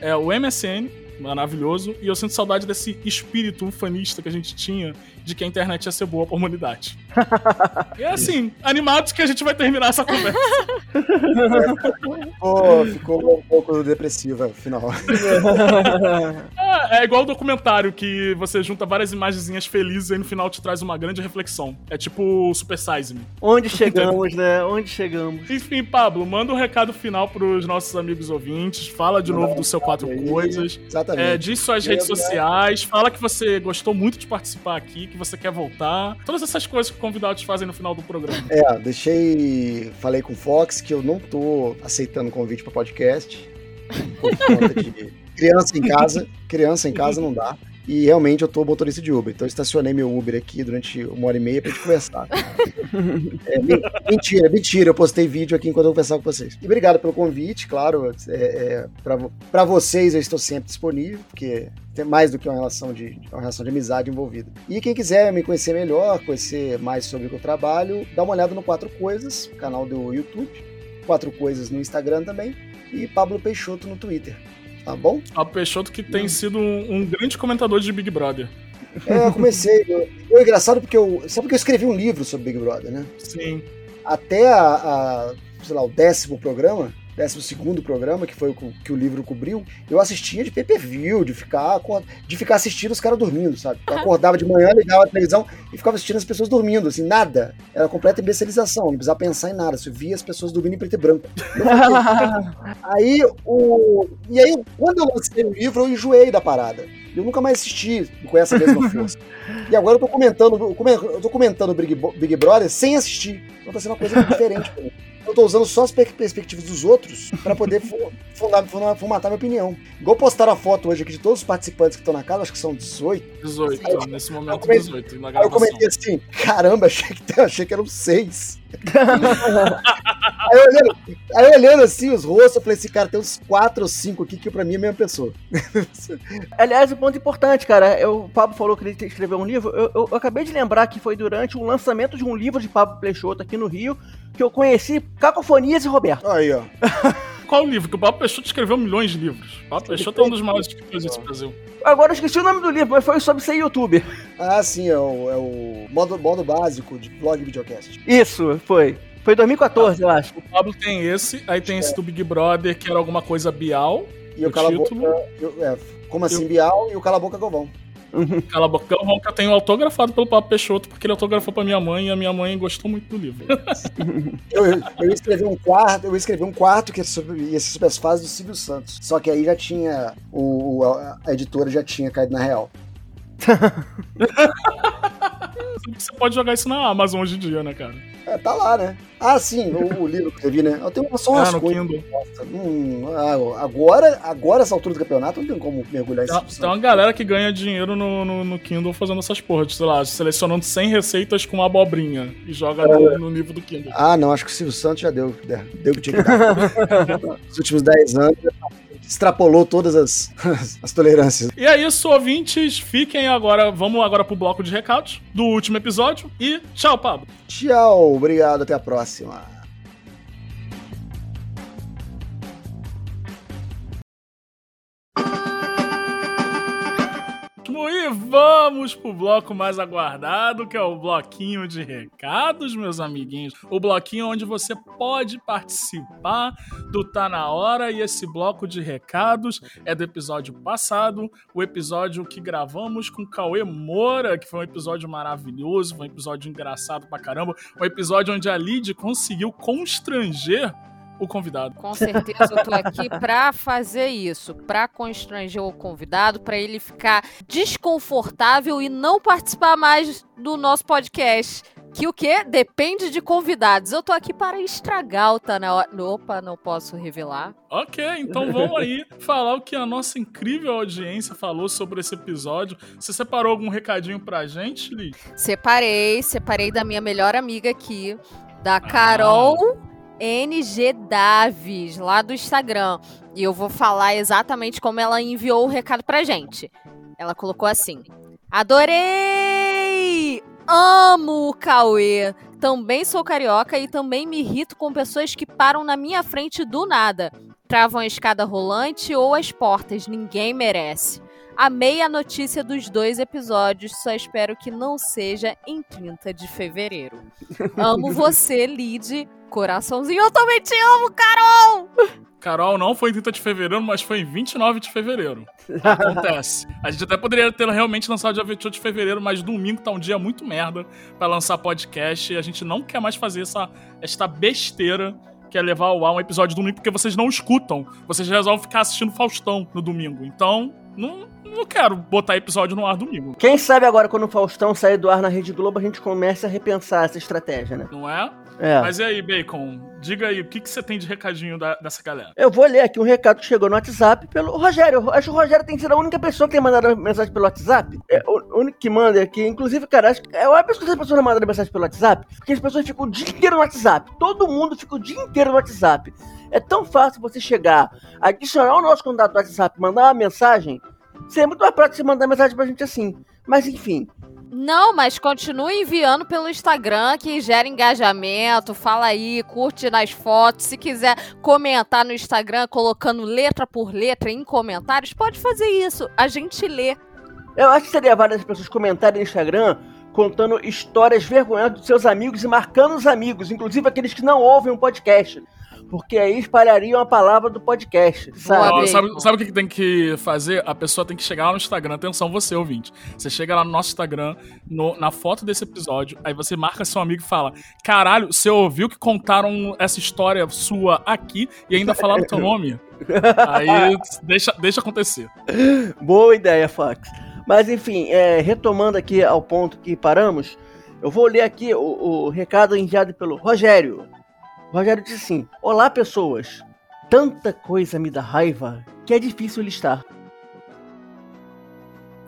É o MSN, maravilhoso, e eu sinto saudade desse espírito ufanista que a gente tinha de que a internet ia ser boa pra humanidade. e é assim, animados que a gente vai terminar essa conversa. Pô, ficou um pouco depressiva, afinal. É, é igual o documentário que você junta várias imagenzinhas felizes e no final te traz uma grande reflexão. É tipo o Super Size Me. Onde chegamos, né? Onde chegamos? Enfim, Pablo, manda um recado final pros nossos amigos ouvintes. Fala de novo do seu Quatro aí. Coisas. Exatamente. É, diz suas redes sociais, fala que você gostou muito de participar aqui, que você quer voltar. Todas essas coisas que convidados fazem no final do programa. É, deixei. Falei com o Fox que eu não tô aceitando convite pra podcast. Por conta de criança em casa. Criança em casa não dá. E realmente eu tô motorista de Uber. Então eu estacionei meu Uber aqui durante uma hora e meia pra gente conversar. É, men- mentira, mentira. Eu postei vídeo aqui enquanto eu conversava com vocês. E obrigado pelo convite, claro. É, é, pra vocês eu estou sempre disponível, porque tem mais do que uma relação de, uma relação de amizade envolvida. E quem quiser me conhecer melhor, conhecer mais sobre o que eu trabalho, dá uma olhada no Quatro Coisas, canal do YouTube. Quatro Coisas no Instagram também. e Pablo Peixoto no Twitter. Tá bom? Pablo Peixoto que tem sido um, um grande comentador de Big Brother. É, eu comecei. eu, eu, é engraçado porque eu. Sabe porque eu escrevi um livro sobre Big Brother, né? Sim. Até a, a, sei lá, o décimo programa, décimo segundo programa, que foi o que o livro cobriu, eu assistia de pay-per-view, de ficar, de ficar assistindo os caras dormindo, sabe? Eu acordava de manhã, ligava a televisão e ficava assistindo as pessoas dormindo, assim, nada. Era completa imbecilização, não precisava pensar em nada, você via as pessoas dormindo em preto e branco. Aí, o... E aí, quando eu lancei o livro, eu enjoei da parada. Eu nunca mais assisti com essa mesma força. E agora eu tô comentando, eu tô comentando Big, Big Brother sem assistir. Então tá sendo uma coisa diferente pra mim. Eu tô usando só as per- perspectivas dos outros pra poder fu- fundar, fundar- formatar minha opinião. Igual postaram a foto hoje aqui de todos os participantes que estão na casa, acho que são 18. 18, nesse momento comentei- 18, na Aí eu gravação. comentei assim, caramba, achei que, achei que eram seis. aí, olhando, aí olhando assim os rostos, eu falei assim, cara, tem uns quatro ou cinco aqui que pra mim é a mesma pessoa. Aliás, um ponto importante, cara. Eu, o Pablo falou que ele escreveu um livro. Eu, eu- eu acabei de lembrar que foi durante o lançamento de um livro de Pablo Peixoto aqui no Rio que eu conheci Cacofonias e Roberto. Aí, ó. Qual o livro? Que o Pablo Peixoto escreveu milhões de livros. O Pablo Peixoto é um dos maiores escritores desse Brasil. Agora eu esqueci o nome do livro, mas foi sobre ser youtuber. Ah, sim, é o, é o modo, modo básico de vlog e videocast. Isso, foi. Foi em 2014, eu acho. O Pablo tem esse, aí tem esse do Big Brother, que era alguma coisa Bial. E o O Cala? Boca. eu- é, como assim, Bial e o Cala a Boca Galvão. Cala a boca, que eu tenho autografado pelo Pablo Peixoto, porque ele autografou pra minha mãe e a minha mãe gostou muito do livro. Eu, eu, eu escrevi um quarto, eu escrevi um quarto que é sobre, ia sobre as fases do Silvio Santos. Só que aí já tinha. O- a, a editora já tinha caído na real. Você pode jogar isso na Amazon hoje em dia, né, cara? É, tá lá, né? Ah, sim, o, o livro que você viu, né? Eu tenho só umas Ah, no coisas. Kindle. Nossa, hum, ah, agora, agora, essa altura do campeonato, não tem como mergulhar em Tem, uma galera que ganha dinheiro no, no, no Kindle fazendo essas porras, sei lá, selecionando 100 receitas com abobrinha e joga no, no livro do Kindle. Ah, não, acho que o Silvio Santos já deu. Deu o que tinha que dar. Nos últimos 10 anos, extrapolou todas as, as, as tolerâncias. E é isso, ouvintes. Fiquem agora. Vamos agora pro bloco de recados do último episódio. E tchau, Pablo. Tchau, obrigado, até a próxima. E vamos pro bloco mais aguardado, que é o bloquinho de recados, meus amiguinhos. O bloquinho onde você pode participar do Tá Na Hora. E esse bloco de recados é do episódio passado, o episódio que gravamos com Cauê Moura, que foi um episódio maravilhoso, foi um episódio engraçado pra caramba. Um episódio onde a Lid conseguiu constranger o convidado. Com certeza eu tô aqui pra fazer isso, pra constranger o convidado, pra ele ficar desconfortável e não participar mais do nosso podcast. Que o quê? Depende de convidados. Eu tô aqui para estragar o tá na hora. Opa, não posso revelar. Ok, então vamos aí falar o que a nossa incrível audiência falou sobre esse episódio. Você separou algum recadinho pra gente, Li? Separei, separei da minha melhor amiga aqui, da Carol NG Daves, lá do Instagram. E eu vou falar exatamente como ela enviou o recado pra gente. Ela colocou assim: Adorei! Amo o Cauê! Também sou carioca e também me irrito com pessoas que param na minha frente do nada. Travam a escada rolante ou as portas, ninguém merece. Amei a notícia dos dois episódios, só espero que não seja em 30 de fevereiro. Amo você, Lid. Coraçãozinho, eu também te amo, Carol! Carol não foi em 30 de fevereiro, mas foi em 29 de fevereiro. Acontece. A gente até poderia ter realmente lançado dia 28 de fevereiro, mas domingo tá um dia muito merda pra lançar podcast e a gente não quer mais fazer essa, esta besteira que é levar ao ar um episódio domingo, porque vocês não escutam. Vocês resolvem ficar assistindo Faustão no domingo. Então, não, não quero botar episódio no ar domingo. Quem sabe agora, quando o Faustão sair do ar na Rede Globo, a gente começa a repensar essa estratégia, né? Não é? É. Mas e aí, Bacon? Diga aí, o que, que você tem de recadinho da- dessa galera? Eu vou ler aqui um recado que chegou no WhatsApp pelo Rogério. Eu Acho que o Rogério tem sido a única pessoa que tem mandado mensagem pelo WhatsApp. É o único que manda aqui. Inclusive, cara, acho que é uma pessoa que as pessoas não mandam mensagem pelo WhatsApp, porque as pessoas ficam o dia inteiro no WhatsApp. Todo mundo fica o dia inteiro no WhatsApp. É tão fácil você chegar, adicionar o nosso contato do WhatsApp, mandar uma mensagem. Seria muito mais prático você mandar mensagem pra gente assim. Mas enfim. Não, mas continue enviando pelo Instagram que gera engajamento. Fala aí, curte nas fotos. Se quiser comentar no Instagram, colocando letra por letra em comentários, pode fazer isso. A gente lê. Eu acho que seria válido as pessoas comentarem no Instagram contando histórias vergonhosas dos seus amigos e marcando os amigos, inclusive aqueles que não ouvem um podcast. Porque aí espalhariam a palavra do podcast, sabe? Sabe, sabe o que que tem que fazer? A pessoa tem que chegar lá no Instagram. Atenção, você ouvinte. Você chega lá no nosso Instagram, no- na foto desse episódio, aí você marca seu amigo e fala: Caralho, você ouviu que contaram essa história sua aqui e ainda falaram teu nome? Aí deixa, deixa acontecer. Boa ideia, Fox. Mas enfim, é, retomando aqui ao ponto que paramos, eu vou ler aqui o, o recado enviado pelo Rogério. O Rogério disse assim: Olá, pessoas. Tanta coisa me dá raiva que é difícil listar.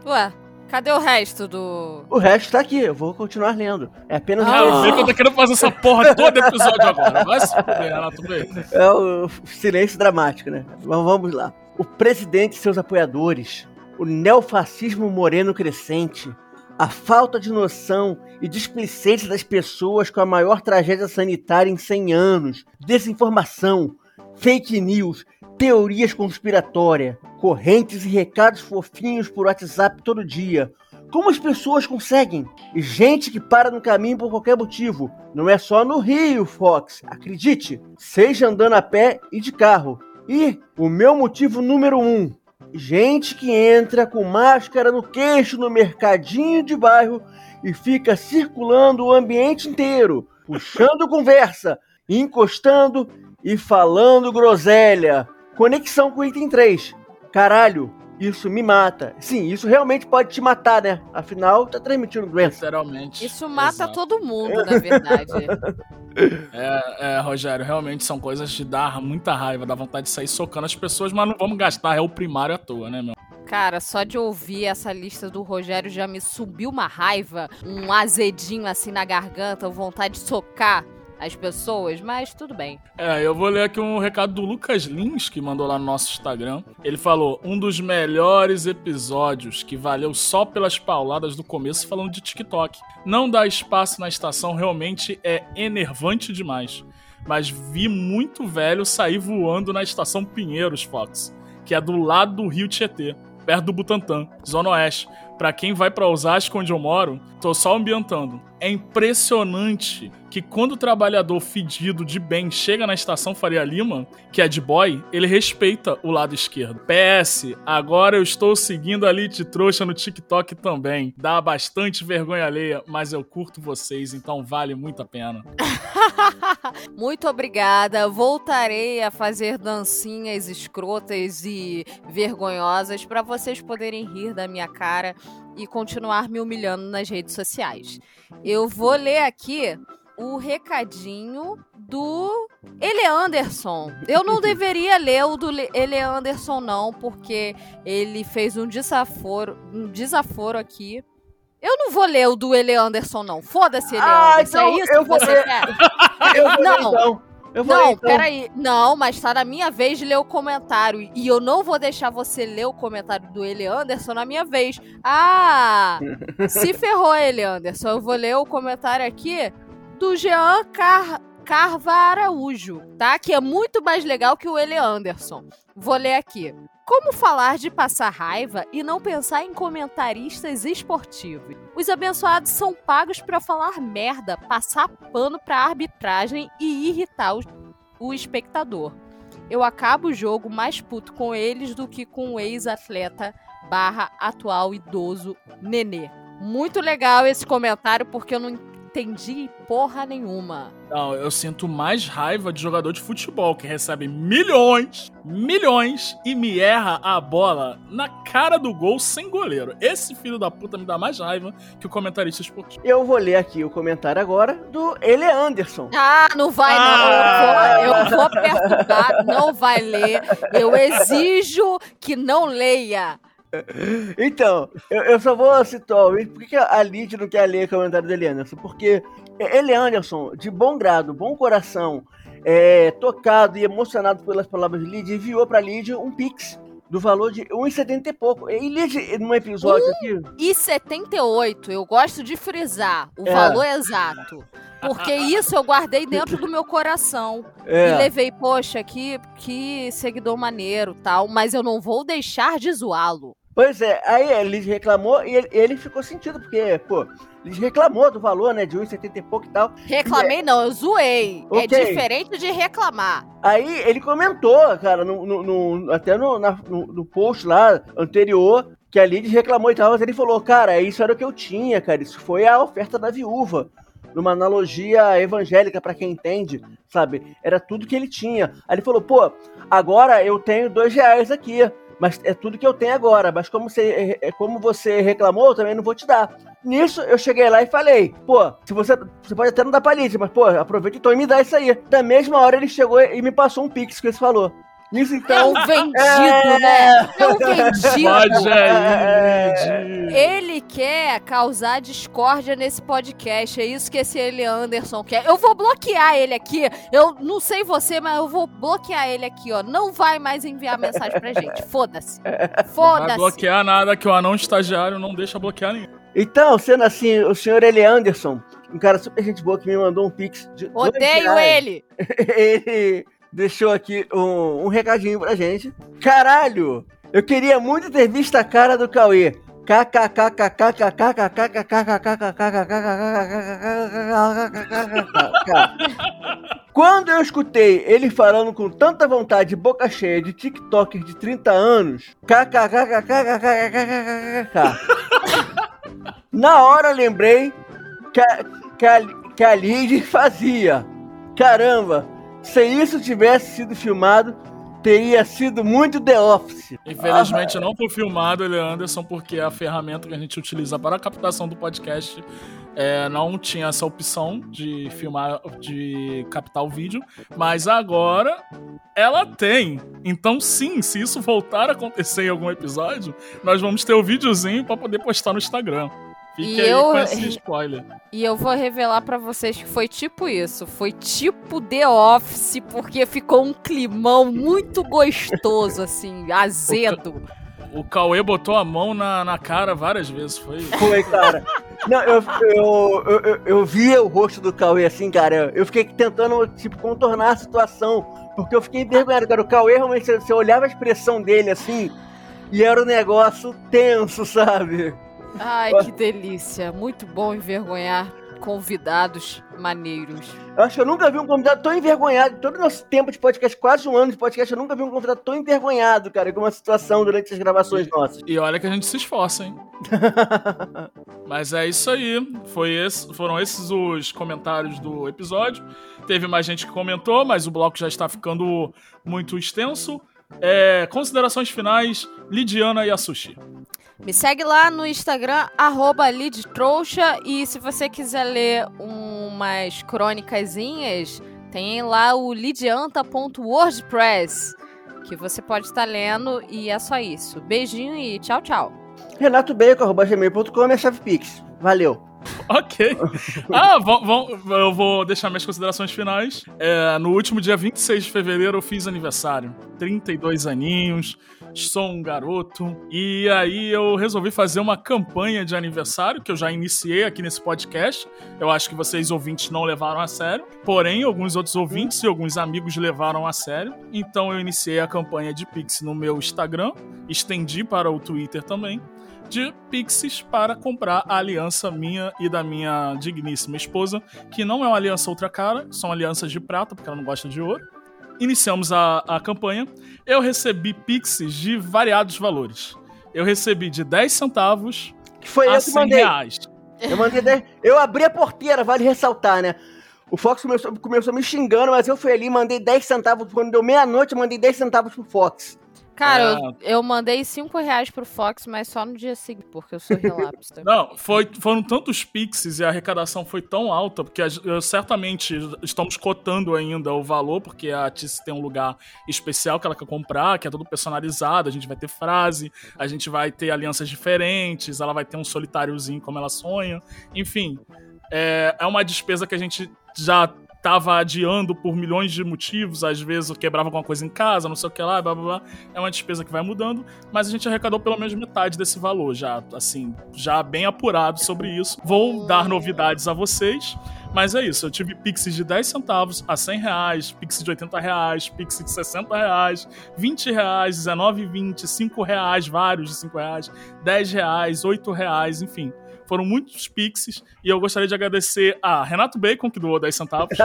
Ué, cadê o resto do. O resto tá aqui, eu vou continuar lendo. É apenas Ah. Cara, vê que eu tô querendo fazer essa porra todo episódio agora. Vai se fuder, Renato. É o silêncio dramático, né? Mas vamos lá. O presidente e seus apoiadores, o neofascismo moreno crescente, a falta de noção e displicência das pessoas com a maior tragédia sanitária em 100 anos, desinformação, fake news, teorias conspiratórias, correntes e recados fofinhos por WhatsApp todo dia. Como as pessoas conseguem? E gente que para no caminho por qualquer motivo. Não é só no Rio, Fox. Acredite. Seja andando a pé e de carro. E o meu motivo número um. Gente que entra com máscara no queixo no mercadinho de bairro e fica circulando o ambiente inteiro, puxando conversa, encostando e falando groselha. Conexão com o item 3. Caralho, isso me mata. Sim, isso realmente pode te matar, né? Afinal, tá transmitindo doença. Literalmente. Isso mata Exato. todo mundo, na verdade. É, é, Rogério, realmente são coisas de dar muita raiva, dá vontade de sair socando as pessoas, mas não vamos gastar é o primário à toa, né, meu? Cara, só de ouvir essa lista do Rogério já me subiu uma raiva, um azedinho assim na garganta, vontade de socar as pessoas, mas tudo bem. É, eu vou ler aqui um recado do Lucas Lins, que mandou lá no nosso Instagram. Ele falou: um dos melhores episódios que valeu só pelas pauladas do começo falando de TikTok. Não dar espaço na estação realmente é enervante demais. Mas vi muito velho sair voando na estação Pinheiros, Fox, que é do lado do Rio Tietê, perto do Butantã, Zona Oeste. Pra quem vai pra Osasco, onde eu moro, tô só ambientando. É impressionante que quando o trabalhador fedido de bem chega na estação Faria Lima, que é de boy, ele respeita o lado esquerdo. PS, agora eu estou seguindo a Elite Trouxa no TikTok também. Dá bastante vergonha alheia, mas eu curto vocês, então vale muito a pena. Muito obrigada. Voltarei a fazer dancinhas escrotas e vergonhosas para vocês poderem rir da minha cara e continuar me humilhando nas redes sociais. Eu vou ler aqui o recadinho do Ele Anderson. Eu não deveria ler o do Le- Ele Anderson não, porque ele fez um desaforo, um desaforo aqui. Eu não vou ler o do Ele Anderson não. Foda-se, Ele Ah, Anderson. então é isso eu que vou você ler. quer? Eu vou ler, Não. então. Eu ler, Não, então. peraí. Não, mas tá na minha vez de ler o comentário. E eu não vou deixar você ler o comentário do Ele Anderson na minha vez. Ah! se ferrou, Ele Anderson. Eu vou ler o comentário aqui do Jean Car... Carva Araújo, tá? Que é muito mais legal que o Ele Anderson. Vou ler aqui. Como falar de passar raiva e não pensar em comentaristas esportivos? Os abençoados são pagos pra falar merda, passar pano pra arbitragem e irritar o, o espectador. Eu acabo o jogo mais puto com eles do que com o ex-atleta barra atual idoso Nenê. Muito legal esse comentário porque eu não entendi porra nenhuma. Não, eu sinto mais raiva de jogador de futebol que recebe milhões, milhões e me erra a bola na cara do gol sem goleiro. Esse filho da puta me dá mais raiva que o comentarista esportivo. Eu vou ler aqui o comentário agora do Ele Anderson. Ah, não vai Ah! não. Eu vou, eu vou perturbar, não vai ler. Eu exijo que não leia. Então, eu, eu só vou citar o por que a Lid não quer ler o comentário do Ele Anderson? Porque ele Anderson, de bom grado, bom coração, é, tocado e emocionado pelas palavras de Lid, enviou pra Lid um pix do valor de 1,70 e pouco. E Lid, num episódio aqui. E 78, eu gosto de frisar o É. valor exato. Porque isso eu guardei dentro do meu coração. É. E levei, poxa, que, que seguidor maneiro tal, mas eu não vou deixar de zoá-lo. Pois é, aí a Liz reclamou e ele, ele ficou sentido, porque, pô, Liz reclamou do valor, né, de 1,70 e pouco e tal. Reclamei não, eu zoei. É Ok. diferente de reclamar. Aí ele comentou, cara, no, no- no- até no, na- no- no post lá anterior, que a Liz reclamou e tal, mas ele falou, cara, isso era o que eu tinha, cara, isso foi a oferta da viúva. Numa analogia evangélica, pra quem entende, sabe? Era tudo que ele tinha. Aí ele falou, pô, agora eu tenho dois reais aqui. Mas é tudo que eu tenho agora. Mas como você, é, como você reclamou, eu também não vou te dar. Nisso, eu cheguei lá e falei, pô, se você. Você pode até não dar palite, mas, pô, aproveita então e me dá isso aí. Da mesma hora ele chegou e me passou um pix que você falou. Nisso É então. um vendido, É. né? É um vendido. Pode É. aí, Ele quer causar discórdia nesse podcast. É isso que esse Eli Anderson quer. Eu vou bloquear ele aqui. Eu não sei você, mas eu vou bloquear ele aqui, ó. Não vai mais enviar mensagem pra gente. Foda-se. Não vai Foda-se. bloquear nada que o anão estagiário não deixa bloquear ninguém. Então, sendo assim, o senhor Eli Anderson, um cara super gente boa que me mandou um pix de. dois Odeio reais. ele. ele deixou aqui um, um recadinho pra gente. Caralho! Eu queria muito ter visto a cara do Cauê. Quando eu escutei ele falando com tanta vontade, boca cheia de TikToker de 30 anos, na hora lembrei que a Lid fazia. Caramba, se isso tivesse sido filmado, teria sido muito The Office. Infelizmente não foi filmado, ele Anderson, porque a ferramenta que a gente utiliza para a captação do podcast é, não tinha essa opção de filmar, de captar o vídeo, mas agora ela tem. Então, sim, se isso voltar a acontecer em algum episódio, nós vamos ter o videozinho para poder postar no Instagram. Fique E aí eu- com esse spoiler. E eu vou revelar pra vocês que foi tipo isso. Foi tipo The Office, porque ficou um climão muito gostoso, assim, azedo. O Cauê botou a mão na, na cara várias vezes. Foi. Foi, cara. Não, eu, eu, eu, eu, via o rosto do Cauê assim, cara. Eu fiquei tentando, tipo, contornar a situação. Porque eu fiquei envergonhado, cara. O Cauê, realmente, você olhava a expressão dele assim, e era um negócio tenso, sabe? Ai, que delícia. Muito bom envergonhar convidados maneiros. Eu acho que eu nunca vi um convidado tão envergonhado. Todo o nosso tempo de podcast, quase um ano de podcast, eu nunca vi um convidado tão envergonhado, cara, com uma situação durante as gravações nossas. E olha que a gente se esforça, hein? Mas é isso aí. Foi esse- foram esses os comentários do episódio. Teve mais gente que comentou, mas o bloco já está ficando muito extenso. É, considerações finais, Lidiana e a Sushi. Me segue lá no Instagram, arroba LidTrouxa. E se você quiser ler umas crônicazinhas, tem lá o lidianta.wordpress, que você pode estar lendo. E é só isso. Beijinho e tchau, tchau. Renato Bacon, arroba gmail.com, minha chave Pix. Valeu. Ok. Ah, vão, vão- eu vou deixar minhas considerações finais. É, no último dia 26 de fevereiro eu fiz aniversário. 32 aninhos, sou um garoto. E aí eu resolvi fazer uma campanha de aniversário, que eu já iniciei aqui nesse podcast. Eu acho que vocês ouvintes não levaram a sério. Porém, alguns outros ouvintes e alguns amigos levaram a sério. Então eu iniciei a campanha de Pix no meu Instagram, estendi para o Twitter também de Pixies para comprar a aliança minha e da minha digníssima esposa, que não é uma aliança outra cara, são alianças de prata, porque ela não gosta de ouro. Iniciamos a, a campanha. Eu recebi Pixies de variados valores. Eu recebi de 10 centavos Que foi a eu que 100 mandei. reais. Eu mandei 10. Eu abri a porteira, vale ressaltar, né? O Fox começou, começou me xingando, mas eu fui ali mandei 10 centavos. Quando deu meia-noite, eu mandei 10 centavos pro Fox. Cara, eu, eu mandei 5 reais pro Fox, mas só no dia seguinte, porque eu sou relapso. Não, foi, foram tantos Pixies e a arrecadação foi tão alta, porque a- certamente estamos cotando ainda o valor, porque a Tice tem um lugar especial que ela quer comprar, que é todo personalizado, a gente vai ter frase, a gente vai ter alianças diferentes, ela vai ter um solitáriozinho como ela sonha, enfim. É, é uma despesa que a gente já tava adiando por milhões de motivos, às vezes eu quebrava alguma coisa em casa, não sei o que lá, blá blá blá. É uma despesa que vai mudando, mas a gente arrecadou pelo menos metade desse valor, já, assim, já bem apurado sobre isso. Vou dar novidades a vocês. Mas é isso, eu tive Pix de 10 centavos a 100 reais, Pix de 80 reais, Pix de 60 reais, 20 reais, 19, 20, 5 reais, vários de 5 reais, 10 reais, 8 reais, enfim. Foram muitos Pixies e eu gostaria de agradecer a Renato Bacon, que doou 10 centavos,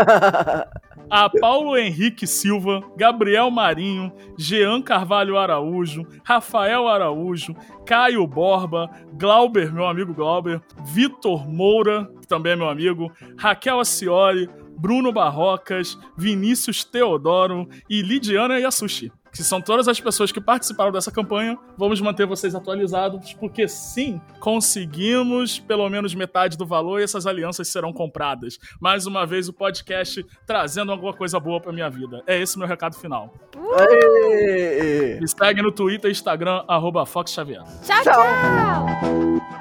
a Paulo Henrique Silva, Gabriel Marinho, Jean Carvalho Araújo, Rafael Araújo, Caio Borba, Glauber, meu amigo Glauber, Vitor Moura, que também é meu amigo, Raquel Acioli, Bruno Barrocas, Vinícius Teodoro e Lidiana Yasushi. Que são todas as pessoas que participaram dessa campanha. Vamos manter vocês atualizados, porque sim, conseguimos pelo menos metade do valor e essas alianças serão compradas. Mais uma vez, o podcast trazendo alguma coisa boa pra minha vida. É esse meu recado final. Aê! Me segue no Twitter e Instagram, arroba Fox Xavier. Tchau, Tchau. tchau.